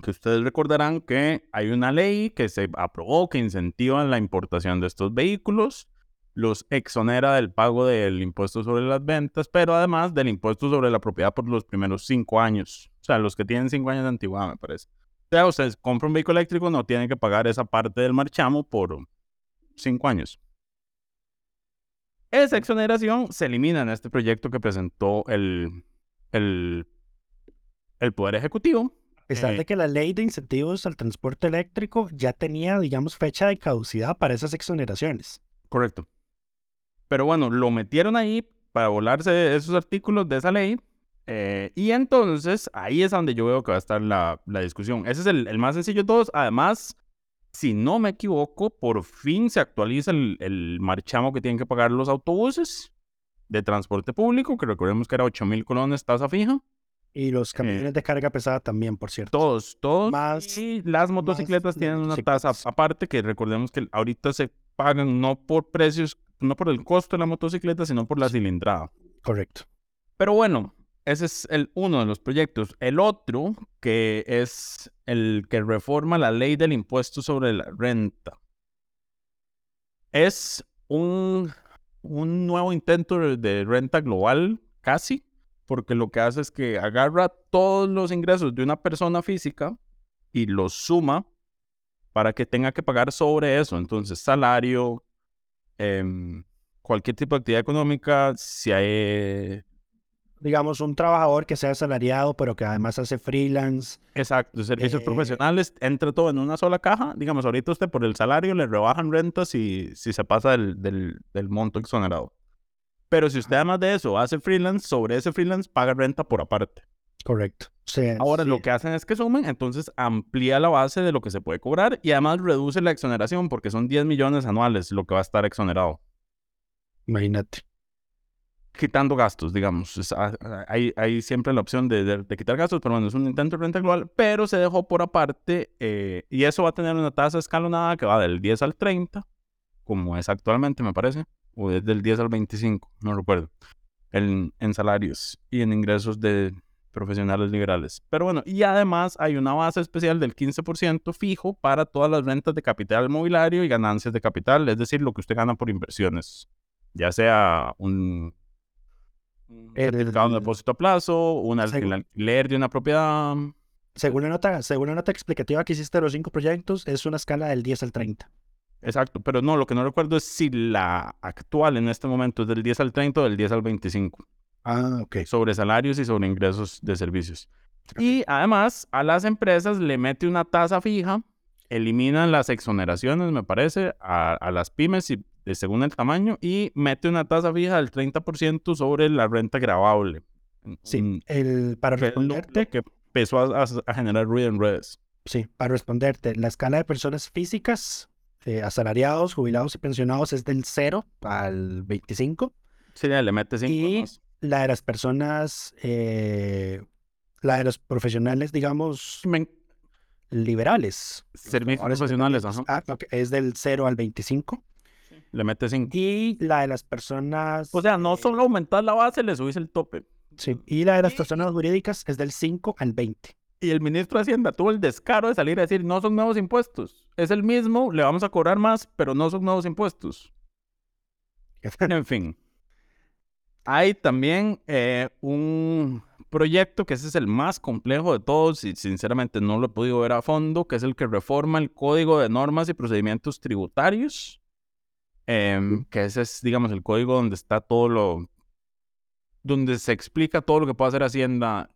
Que ustedes recordarán que hay una ley que se aprobó que incentiva la importación de estos vehículos los exonera del pago del impuesto sobre las ventas, pero además del impuesto sobre la propiedad por los primeros cinco años. O sea, los que tienen cinco años de antigüedad, me parece. O sea, ustedes compran un vehículo eléctrico, no tienen que pagar esa parte del marchamo por cinco años. Esa exoneración se elimina en este proyecto que presentó el, el, el Poder Ejecutivo. A pesar de eh, que la ley de incentivos al transporte eléctrico ya tenía, digamos, fecha de caducidad para esas exoneraciones. Correcto. Pero bueno, lo metieron ahí para volarse esos artículos de esa ley. Eh, y entonces ahí es donde yo veo que va a estar la, discusión. Ese es el, más sencillo de todos. Además, si no me equivoco, por fin se actualiza el, el marchamo que tienen que pagar los autobuses de transporte público, que recordemos que era 8 mil colones tasa fija. Y los camiones eh, de carga pesada también, por cierto. Todos, todos. Más, y las motocicletas tienen una tasa aparte que recordemos que ahorita se pagan no por precios no por el costo de la motocicleta, sino por la cilindrada. Correcto. Pero bueno, ese es el uno de los proyectos. El otro, que es el que reforma la ley del impuesto sobre la renta, es un, un nuevo intento de renta global, casi, porque lo que hace es que agarra todos los ingresos de una persona física y los suma para que tenga que pagar sobre eso. Entonces, salario, Em, cualquier tipo de actividad económica, si hay... Digamos, un trabajador que sea asalariado, pero que además hace freelance. Exacto, servicios eh, profesionales, entra todo en una sola caja. Digamos, ahorita usted por el salario le rebajan rentas si, si se pasa del, del, del monto exonerado. Pero si usted además de eso hace freelance, sobre ese freelance paga renta por aparte. Correcto. Ahora lo que hacen es que sumen, entonces amplía la base de lo que se puede cobrar y además reduce la exoneración porque son 10 millones anuales lo que va a estar exonerado. Imagínate. Quitando gastos, digamos. Ah, ah, hay, hay, siempre la opción de, quitar gastos, pero bueno, es un intento de renta global, pero se dejó por aparte eh, y eso va a tener una tasa escalonada que va del 10 al 30, como es actualmente, me parece, o es del 10 al 25, no recuerdo, en salarios y en ingresos de, profesionales liberales. Pero bueno, y además hay una base especial del 15% fijo para todas las rentas de capital mobiliario y ganancias de capital, es decir, lo que usted gana por inversiones, ya sea un, certificado de depósito a plazo, un alquiler de una propiedad. Según la, nota, según la nota explicativa que hiciste de los cinco proyectos, es una escala del 10 al 30. Exacto, pero no, lo que no recuerdo es si la actual en este momento es del 10 al 30 o del 10 al 25. Ah, ok. Sobre salarios y sobre ingresos de servicios. Y además a las empresas le mete una tasa fija, eliminan las exoneraciones, me parece, a, las pymes y, según el tamaño, y mete una tasa fija del 30% sobre la renta grabable. Sí, el, para responderte... Que empezó a, generar ruido en redes. sí, para responderte, la escala de personas físicas, eh, asalariados, jubilados y pensionados es del 0 al 25. Sí, le mete 5 Y la de las personas, eh, la de los profesionales, digamos, liberales. Servicios profesionales, ajá. Ah, ok, es del 0 al 25. Le mete 5. Y la de las personas... O sea, no solo aumentar la base, le subís el tope. Sí, y la de las personas jurídicas es del 5 al 20. Y el ministro de Hacienda tuvo el descaro de salir a decir, no son nuevos impuestos. Es el mismo, le vamos a cobrar más, pero no son nuevos impuestos. <laughs> en fin. Hay también eh, un proyecto que ese es el más complejo de todos y sinceramente no lo he podido ver a fondo, que es el que reforma el Código de Normas y Procedimientos Tributarios, em, que ese es, digamos, el código donde está todo lo, donde se explica todo lo que puede hacer Hacienda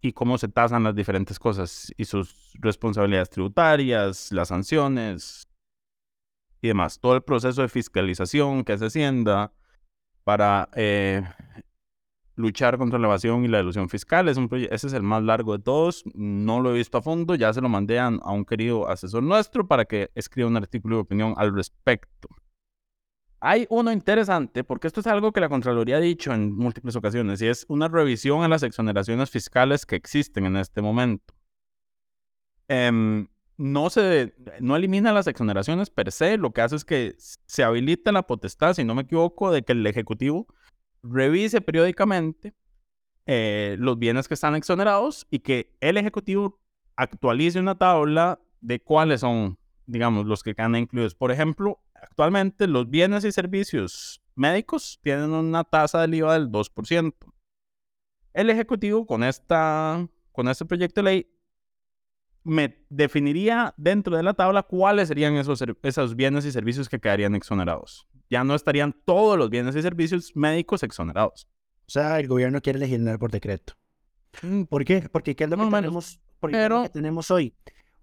y cómo se tasan las diferentes cosas y sus responsabilidades tributarias, las sanciones y demás. Todo el proceso de fiscalización que hace Hacienda para eh, luchar contra la evasión y la ilusión fiscal. Es un ese es el más largo de todos. No lo he visto a fondo. Ya se lo mandé a un querido asesor nuestro para que escriba un artículo de opinión al respecto. Hay uno interesante, porque esto es algo que la Contraloría ha dicho en múltiples ocasiones, y es una revisión a las exoneraciones fiscales que existen en este momento. Em, no, se, no elimina las exoneraciones per se, lo que hace es que se habilita la potestad, si no me equivoco, de que el Ejecutivo revise periódicamente eh, los bienes que están exonerados y que el Ejecutivo actualice una tabla de cuáles son, digamos, los que quedan incluidos. Por ejemplo, actualmente los bienes y servicios médicos tienen una tasa del IVA del 2%. El Ejecutivo con, esta, con este proyecto de ley me definiría dentro de la tabla cuáles serían esos, esos bienes y servicios que quedarían exonerados. Ya no estarían todos los bienes y servicios médicos exonerados. O sea, el gobierno quiere legislar por decreto. Mm, ¿Por qué? Porque ¿qué es lo que, tenemos, Pero... que tenemos hoy?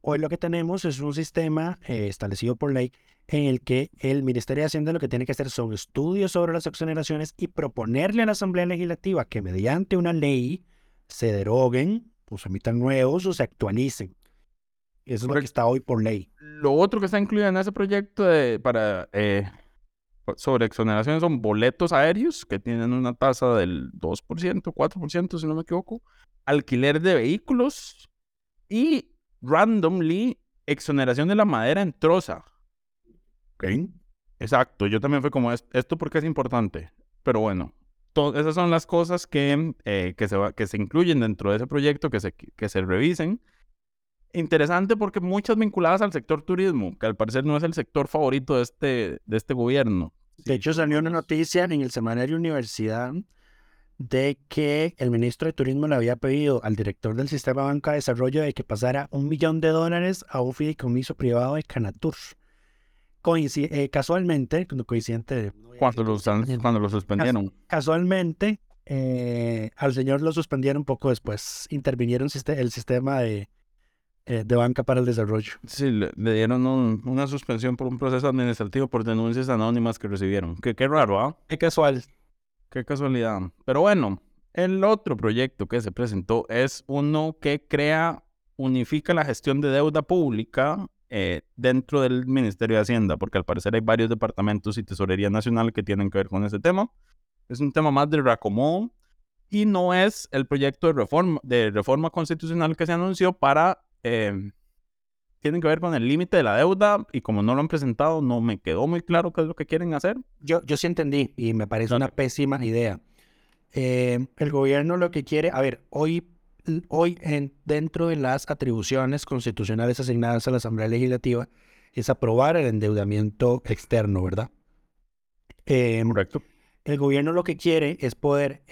Hoy lo que tenemos es un sistema eh, establecido por ley en el que el Ministerio de Hacienda lo que tiene que hacer son estudios sobre las exoneraciones y proponerle a la Asamblea Legislativa que mediante una ley se deroguen, o se emitan nuevos o se actualicen. Eso es lo que está hoy por ley. Lo otro que está incluido en ese proyecto de, para eh, sobre exoneraciones son boletos aéreos que tienen una tasa del 2%, 4%, si no me equivoco, alquiler de vehículos y randomly exoneración de la madera en troza. Ok. Exacto, yo también fui como esto porque es importante, pero bueno, esas son las cosas que, eh, que, se que se incluyen dentro de ese proyecto, que se, que se revisen interesante porque muchas vinculadas al sector turismo, que al parecer no es el sector favorito de este, de este gobierno. De hecho, salió una noticia en el semanario Universidad de que el ministro de Turismo le había pedido al director del Sistema Banca de Desarrollo de que pasara un millón de dólares a un fideicomiso privado de Canatur. Eh, casualmente, coincidente... Cuando lo, cuando lo suspendieron. Casualmente, eh, al señor lo suspendieron poco después. Intervinieron el sistema de, eh, de banca para el desarrollo. Sí, le, dieron una suspensión por un proceso administrativo por denuncias anónimas que recibieron. Qué, qué raro, ¿ah? Qué casual. Qué casualidad. Pero bueno, el otro proyecto que se presentó es uno que crea, unifica la gestión de deuda pública eh, dentro del Ministerio de Hacienda, porque al parecer hay varios departamentos y Tesorería Nacional que tienen que ver con ese tema. Es un tema más de Racomón y no es el proyecto de reforma, de reforma constitucional que se anunció para eh, tienen que ver con el límite de la deuda y como no lo han presentado, no me quedó muy claro qué es lo que quieren hacer. Yo, yo sí entendí y me parece una pésima idea. Eh, el gobierno lo que quiere, a ver, hoy, hoy en, dentro de las atribuciones constitucionales asignadas a la Asamblea Legislativa es aprobar el endeudamiento externo, ¿verdad? Eh, Correcto. El gobierno lo que quiere es poder,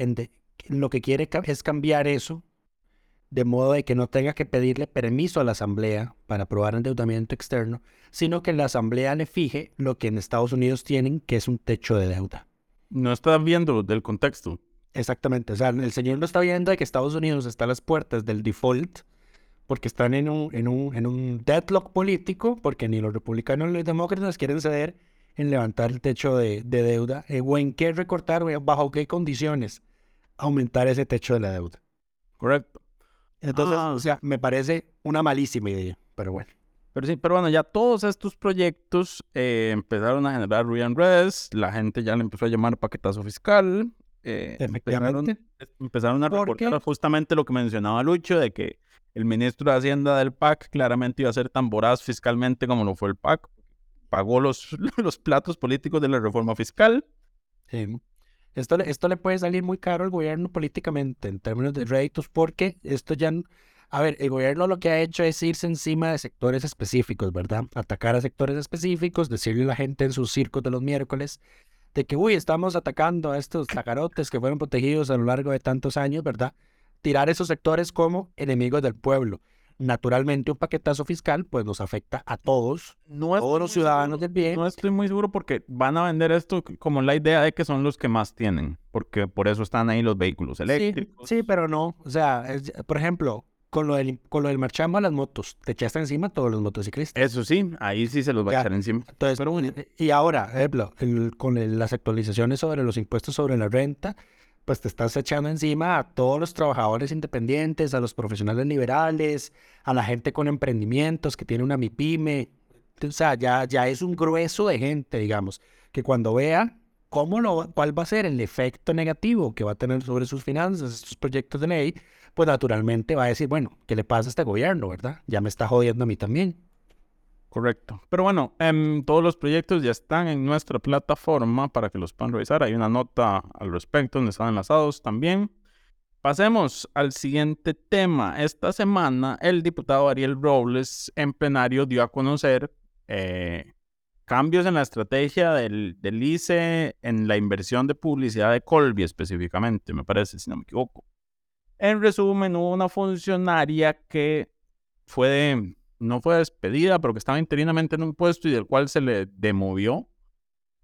lo que quiere es cambiar eso de modo de que no tenga que pedirle permiso a la Asamblea para aprobar endeudamiento externo, sino que la Asamblea le fije lo que en Estados Unidos tienen, que es un techo de deuda. No está viendo del contexto. Exactamente, o sea, el señor no está viendo de que Estados Unidos está a las puertas del default, porque están en un, en un, en un deadlock político, porque ni los republicanos ni los demócratas quieren ceder en levantar el techo de, deuda, eh, o en qué recortar, o bajo qué condiciones aumentar ese techo de la deuda. Correcto. Entonces, Ah. o sea, me parece una malísima idea, pero bueno. Pero sí, pero bueno, ya todos estos proyectos eh, empezaron a generar ruido en redes, la gente ya le empezó a llamar paquetazo fiscal, eh, empezaron, Efectivamente. empezaron a recordar justamente lo que mencionaba Lucho, de que el ministro de Hacienda del PAC claramente iba a ser tan voraz fiscalmente como lo fue el PAC, pagó los, <laughs> los platos políticos de la reforma fiscal. Sí. Esto, le- esto le puede salir muy caro al gobierno políticamente en términos de réditos porque esto ya... A ver, el gobierno lo que ha hecho es irse encima de sectores específicos, ¿verdad? Atacar a sectores específicos, decirle a la gente en sus circos de los miércoles de que, uy, estamos atacando a estos tacarotes que fueron protegidos a lo largo de tantos años, ¿verdad? Tirar esos sectores como enemigos del pueblo. Naturalmente, un paquetazo fiscal, pues nos afecta a todos, No todos los ciudadanos del bien. No estoy muy seguro porque van a vender esto como la idea de que son los que más tienen, porque por eso están ahí los vehículos eléctricos. sí, pero no. O sea, es- por ejemplo, con lo del, con lo del marchamo a las motos, te echaste encima a todos los motociclistas. Eso sí, ahí sí se los va a echar encima. Entonces, eh, y ahora, ejemplo, el- con el- las actualizaciones sobre los impuestos sobre la renta, pues te estás echando encima a todos los trabajadores independientes, a los profesionales liberales, a la gente con emprendimientos que tiene una MIPYME. O sea, ya, ya es un grueso de gente, digamos, que cuando vea cómo lo, cuál va a ser el efecto negativo que va a tener sobre sus finanzas estos proyectos de ley, pues naturalmente va a decir, bueno, ¿qué le pasa a este gobierno, verdad? Ya me está jodiendo a mí también. Correcto. Pero bueno, em, todos los proyectos ya están en nuestra plataforma para que los puedan revisar. Hay una nota al respecto donde están enlazados también. Pasemos al siguiente tema. Esta semana el diputado Ariel Robles en plenario dio a conocer eh, cambios en la estrategia del, del ICE en la inversión de publicidad de Colby específicamente, me parece, si no me equivoco. En resumen, hubo una funcionaria que fue de- no fue despedida, pero que estaba interinamente en un puesto y del cual se le demovió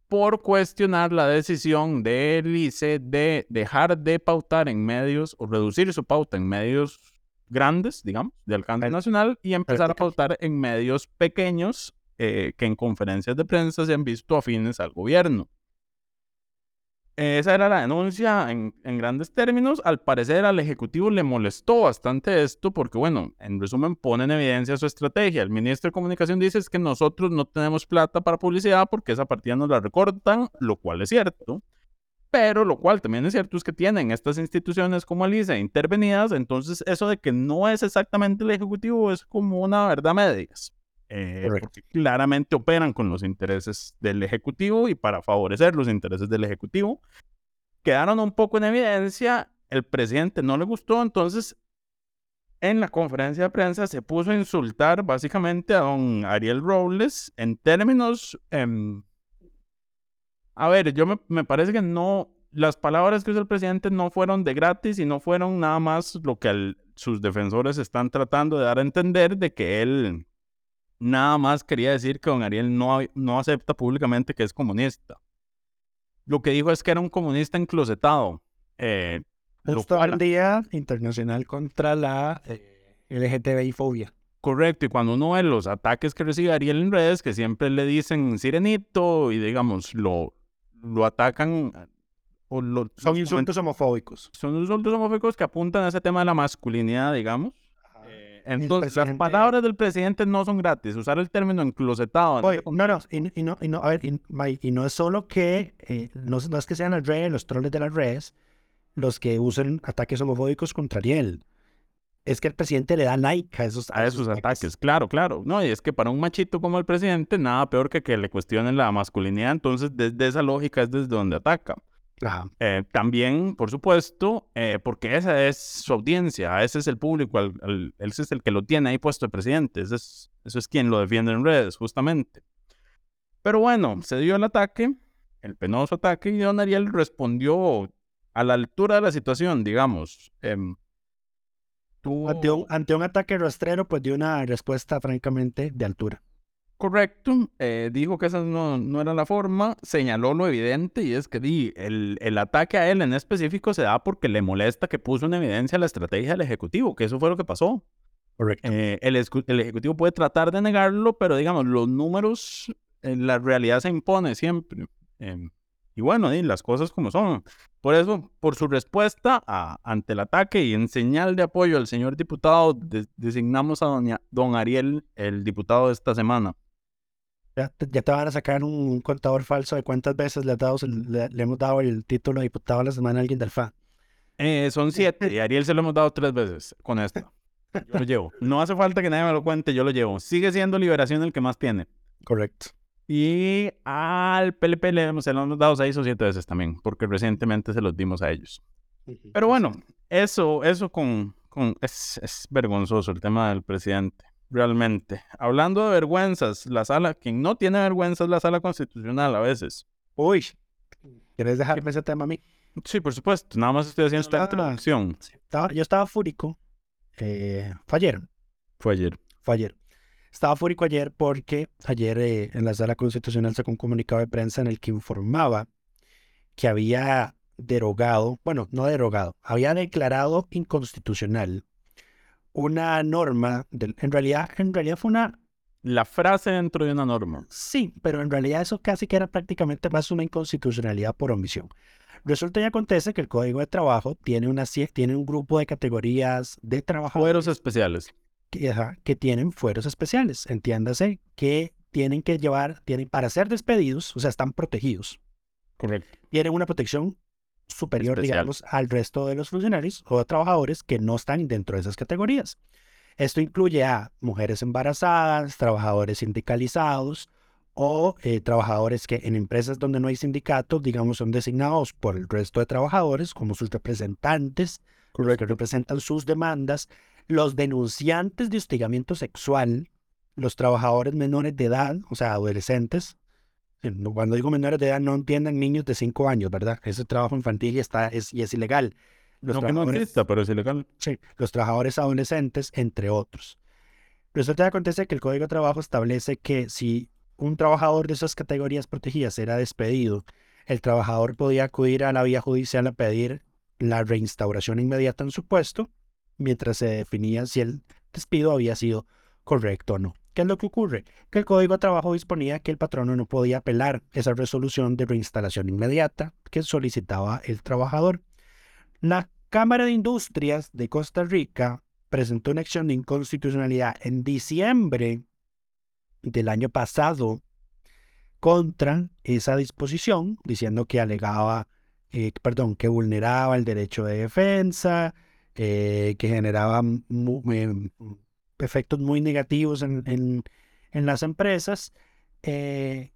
por cuestionar la decisión del ICE de dejar de pautar en medios o reducir su pauta en medios grandes, digamos, de alcance nacional y empezar a pautar en medios pequeños eh, que en conferencias de prensa se han visto afines al gobierno. Esa era la denuncia en, en grandes términos. Al parecer al Ejecutivo le molestó bastante esto porque, bueno, en resumen pone en evidencia su estrategia. El ministro de Comunicación dice es que nosotros no tenemos plata para publicidad porque esa partida nos la recortan, lo cual es cierto. Pero lo cual también es cierto es que tienen estas instituciones como el ICE intervenidas, entonces eso de que no es exactamente el Ejecutivo es como una verdad medias. Eh, porque claramente operan con los intereses del Ejecutivo y para favorecer los intereses del Ejecutivo. Quedaron un poco en evidencia, el presidente no le gustó, entonces en la conferencia de prensa se puso a insultar básicamente a don Ariel Robles en términos... em, a ver, yo me, me parece que no, las palabras que usó el presidente no fueron de gratis y no fueron nada más lo que sus defensores están tratando de dar a entender de que él nada más quería decir que don Ariel no, no acepta públicamente que es comunista. Lo que dijo es que era un comunista enclosetado. eh, cual- al Día Internacional contra la eh, LGTBI-fobia. Correcto, y cuando uno ve los ataques que recibe Ariel en redes, que siempre le dicen sirenito y digamos, lo, lo atacan o lo, Son insultos homofóbicos. son insultos homofóbicos que apuntan a ese tema de la masculinidad, digamos. Entonces, las palabras del presidente no son gratis. Usar el término enclosetado. Oye, no, no, y, y no, y no, a ver, y, Mike, y no es solo que, eh, no, es- no es que sean las redes, los troles de las redes, los que usen ataques homofóbicos contra Ariel. Es que el presidente le da like a esos, a esos ataques. Claro, claro. No, y es que para un machito como el presidente, nada peor que que le cuestionen la masculinidad. Entonces, desde esa lógica es desde donde ataca. Ajá. Eh, también, por supuesto, eh, porque esa es su audiencia, ese es el público, al- ese es el que lo tiene ahí puesto el presidente, ese es, eso es quien lo defiende en redes, justamente. Pero bueno, se dio el ataque, el penoso ataque, y don Ariel respondió a la altura de la situación, digamos. tuvo- Ante un, ante un ataque rastrero, pues dio una respuesta francamente de altura. Correcto, eh, dijo que esa no, no era la forma, señaló lo evidente y es que di, el, el ataque a él en específico se da porque le molesta que puso en evidencia la estrategia del Ejecutivo, que eso fue lo que pasó. Correcto. Eh, el, Ejecutivo puede tratar de negarlo, pero digamos, los números, eh, la realidad se impone siempre. em, Y bueno, y las cosas como son. Por eso, por su respuesta ante el ataque y en señal de apoyo al señor diputado, designamos a doña, don Ariel, el diputado de esta semana. Ya te, van a sacar un, contador falso de cuántas veces le, le, hemos dado el título de diputado a la semana a alguien del FA. Eh, son siete y a Ariel se lo hemos dado tres veces con esto. Yo lo llevo. No hace falta que nadie me lo cuente, yo lo llevo. Sigue siendo Liberación el que más tiene. Correcto. Y al PLP le hemos, se lo hemos dado seis o siete veces también, porque recientemente se los dimos a ellos. Pero bueno, eso, eso con, con es, es vergonzoso el tema del presidente, realmente. Hablando de vergüenzas, la sala, quien no tiene vergüenza es la sala constitucional a veces. Uy, ¿quieres dejarme ese tema a mí? Sí, por supuesto. Nada más estoy haciendo esta introducción. yo estaba fúrico. Eh, fue ayer. Fue ayer. Fue ayer. Estaba fúrico ayer porque ayer eh, en la sala constitucional sacó un comunicado de prensa en el que informaba que había derogado, bueno, no derogado, había declarado inconstitucional una norma, en realidad, en realidad fue una... La frase dentro de una norma. Sí, pero en realidad eso casi que era prácticamente más una inconstitucionalidad por omisión. Resulta y acontece que el Código de Trabajo tiene, una, tiene un grupo de categorías de trabajadores. especiales que, tienen fueros especiales. Entiéndase que tienen que llevar, tienen para ser despedidos, o sea, están protegidos. Correcto. Tienen una protección superior, digamos, al resto de los funcionarios o trabajadores que no están dentro de esas categorías. Esto incluye a mujeres embarazadas, trabajadores sindicalizados o eh, trabajadores que en empresas donde no hay sindicatos, digamos, son designados por el resto de trabajadores como sus representantes, que representan sus demandas los denunciantes de hostigamiento sexual, los trabajadores menores de edad, o sea, adolescentes, cuando digo menores de edad no entiendan niños de 5 años, ¿verdad? Ese trabajo infantil y, está, es, y es ilegal. Los no, no exista, pero es ilegal. Sí, los trabajadores adolescentes, entre otros. Resulta que acontece que el Código de Trabajo establece que si un trabajador de esas categorías protegidas era despedido, el trabajador podía acudir a la vía judicial a pedir la reinstauración inmediata en su puesto mientras se definía si el despido había sido correcto o no. ¿Qué es lo que ocurre? Que el Código de Trabajo disponía que el patrono no podía apelar esa resolución de reinstalación inmediata que solicitaba el trabajador. La Cámara de Industrias de Costa Rica presentó una acción de inconstitucionalidad en diciembre del año pasado contra esa disposición, diciendo que alegaba, eh, perdón, que vulneraba el derecho de defensa, eh, que generaba em, efectos muy negativos en, las empresas. Eh,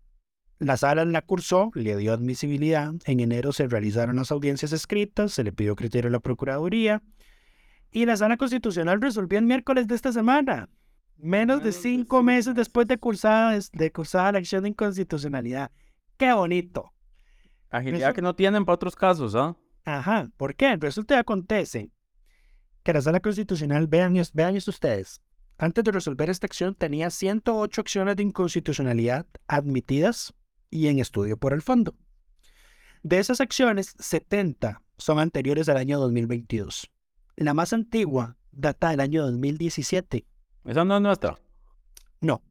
la sala la cursó, le dio admisibilidad. En enero se realizaron las audiencias escritas, se le pidió criterio a la Procuraduría. Y la sala constitucional resolvió el miércoles de esta semana, menos de cinco meses después de cursada, de cursada la acción de inconstitucionalidad. ¡Qué bonito! Agilidad que no tienen para otros casos, ¿ah? Ajá, ¿por qué? Resulta que acontece que la Sala Constitucional, vean, vean esto ustedes, antes de resolver esta acción tenía 108 acciones de inconstitucionalidad admitidas y en estudio por el fondo. De esas acciones, 70 son anteriores al año 2022. La más antigua data del año 2017. ¿Esa no es nuestra? No.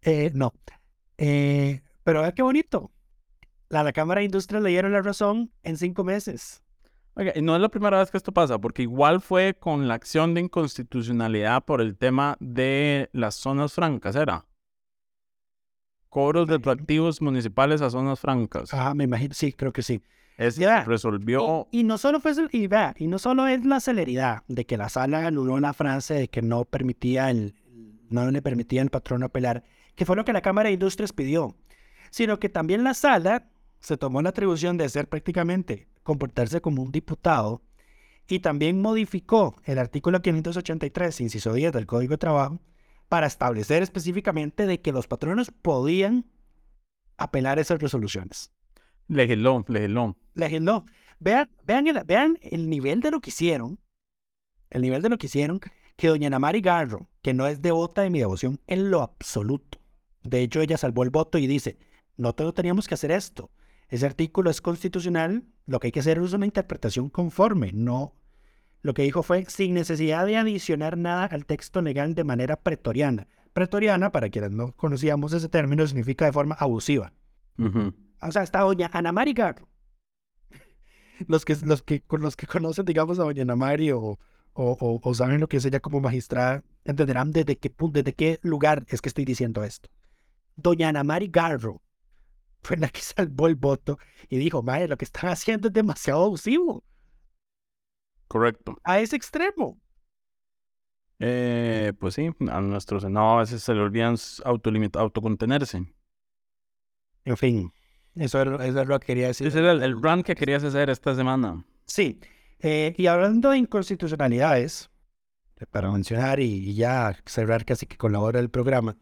Eh, no. Eh, pero vea qué bonito. La, la Cámara de Industria le dieron la razón en cinco meses. Oiga, y no es la primera vez que esto pasa, porque igual fue con la acción de inconstitucionalidad por el tema de las zonas francas, ¿era? Cobros retroactivos municipales a zonas francas. Ah, me imagino, sí, creo que sí. Es, resolvió... Y, no solo fue y, vea, y no solo es la celeridad de que la sala anuló la frase de que no permitía el, no le permitía al patrón apelar, que fue lo que la Cámara de Industrias pidió, sino que también la sala se tomó la atribución de ser prácticamente comportarse como un diputado y también modificó el artículo 583, inciso 10 del Código de Trabajo, para establecer específicamente de que los patronos podían apelar esas resoluciones. Legisló, legisló. Legisló. Vean, vean, el, vean el nivel de lo que hicieron, el nivel de lo que hicieron, que doña Namari Garro, que no es devota de mi devoción en lo absoluto. De hecho, ella salvó el voto y dice, no teníamos que hacer esto. Ese artículo es constitucional, lo que hay que hacer es una interpretación conforme, no. Lo que dijo fue sin necesidad de adicionar nada al texto legal de manera pretoriana. Pretoriana, para quienes no conocíamos ese término, significa de forma abusiva. O sea, está doña Ana Mari Garro. <laughs> Los que, los que, los que conocen, digamos, a doña Ana Mari o, o, o, saben lo que es ella como magistrada, entenderán desde qué, desde qué lugar es que estoy diciendo esto. Doña Ana Mari Garro fue la que salvó el voto y dijo, madre, lo que están haciendo es demasiado abusivo. Correcto. A ese extremo. Eh, pues sí, a nuestros no, a veces se le olvidan autocontenerse. En fin, eso es, lo que quería decir. Ese era el, run que querías hacer esta semana. Sí, eh, y hablando de inconstitucionalidades, para mencionar y, ya cerrar casi que con la hora del programa,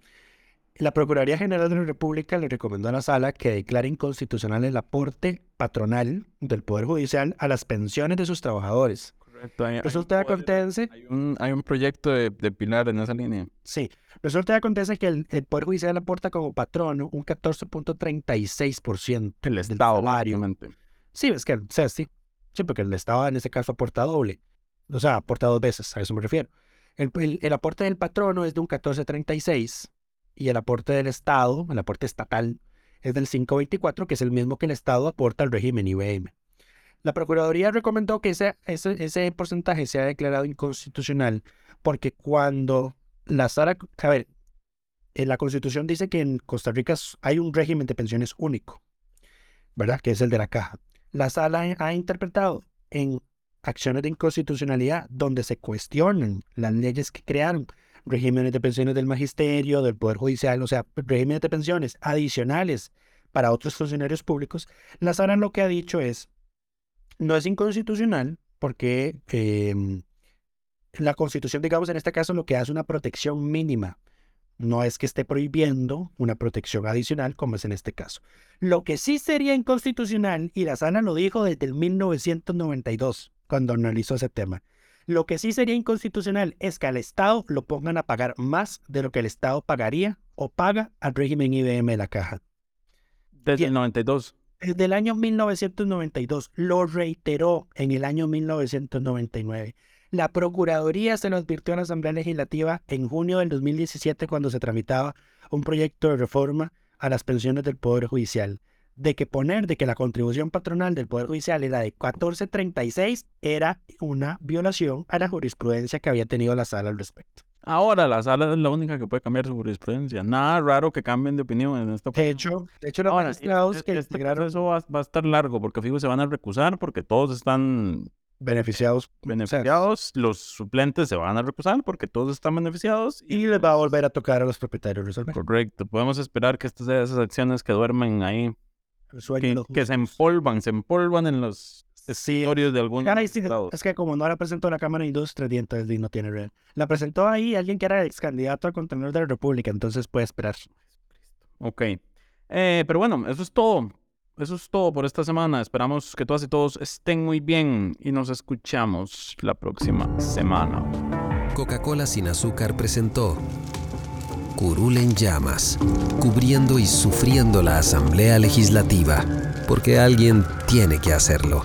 la Procuraduría General de la República le recomendó a la sala que declare inconstitucional el aporte patronal del Poder Judicial a las pensiones de sus trabajadores. Correcto. Resulta de acontece... Hay un, hay un proyecto de, Pilar en esa línea. Sí. Resulta de acontece que el, Poder Judicial aporta como patrono un 14.36% del Estado, variamente. Sí, es que, o sea, sí. Sí, porque el Estado en este caso aporta doble. O sea, aporta dos veces, a eso me refiero. El, el aporte del patrono es de un 14.36 y el aporte del Estado, el aporte estatal, es del 524, que es el mismo que el Estado aporta al régimen IBM. La Procuraduría recomendó que ese, ese, porcentaje sea declarado inconstitucional porque cuando la sala, a ver, en la Constitución dice que en Costa Rica hay un régimen de pensiones único, ¿verdad? Que es el de la caja. La sala ha interpretado en acciones de inconstitucionalidad donde se cuestionan las leyes que crearon regímenes de pensiones del magisterio, del Poder Judicial, o sea, regímenes de pensiones adicionales para otros funcionarios públicos, la sala lo que ha dicho es, no es inconstitucional porque em, la Constitución, digamos, en este caso lo que hace una protección mínima. No es que esté prohibiendo una protección adicional, como es en este caso. Lo que sí sería inconstitucional, y la sala lo dijo desde el 1992, cuando analizó ese tema, lo que sí sería inconstitucional es que al Estado lo pongan a pagar más de lo que el Estado pagaría o paga al régimen IBM de la caja. Desde el 92. Desde el año 1992. Lo reiteró en el año 1999. La Procuraduría se lo advirtió a la Asamblea Legislativa en junio del 2017 cuando se tramitaba un proyecto de reforma a las pensiones del Poder Judicial de que poner de que la contribución patronal del Poder Judicial era de 1436 era una violación a la jurisprudencia que había tenido la sala al respecto. Ahora la sala es la única que puede cambiar su jurisprudencia. Nada raro que cambien de opinión en esta De hecho, de hecho los Ahora, que este proceso va, va, a estar largo porque fijo se van a recusar porque todos están beneficiados. Beneficiados, los suplentes se van a recusar porque todos están beneficiados. Y les va a volver a tocar a los propietarios resolver. Correcto. Podemos esperar que estas sean esas acciones que duermen ahí que, se empolvan, se empolvan en los escenarios de algún Es que como no la presentó la Cámara de Industria, entonces no tiene real. La presentó ahí alguien que era ex candidato a contenedor de la República, entonces puede esperar. Ok. Eh, pero bueno, eso es todo. Eso es todo por esta semana. Esperamos que todas y todos estén muy bien y nos escuchamos la próxima semana. Coca-Cola sin azúcar presentó curul en llamas, cubriendo y sufriendo la Asamblea Legislativa, porque alguien tiene que hacerlo.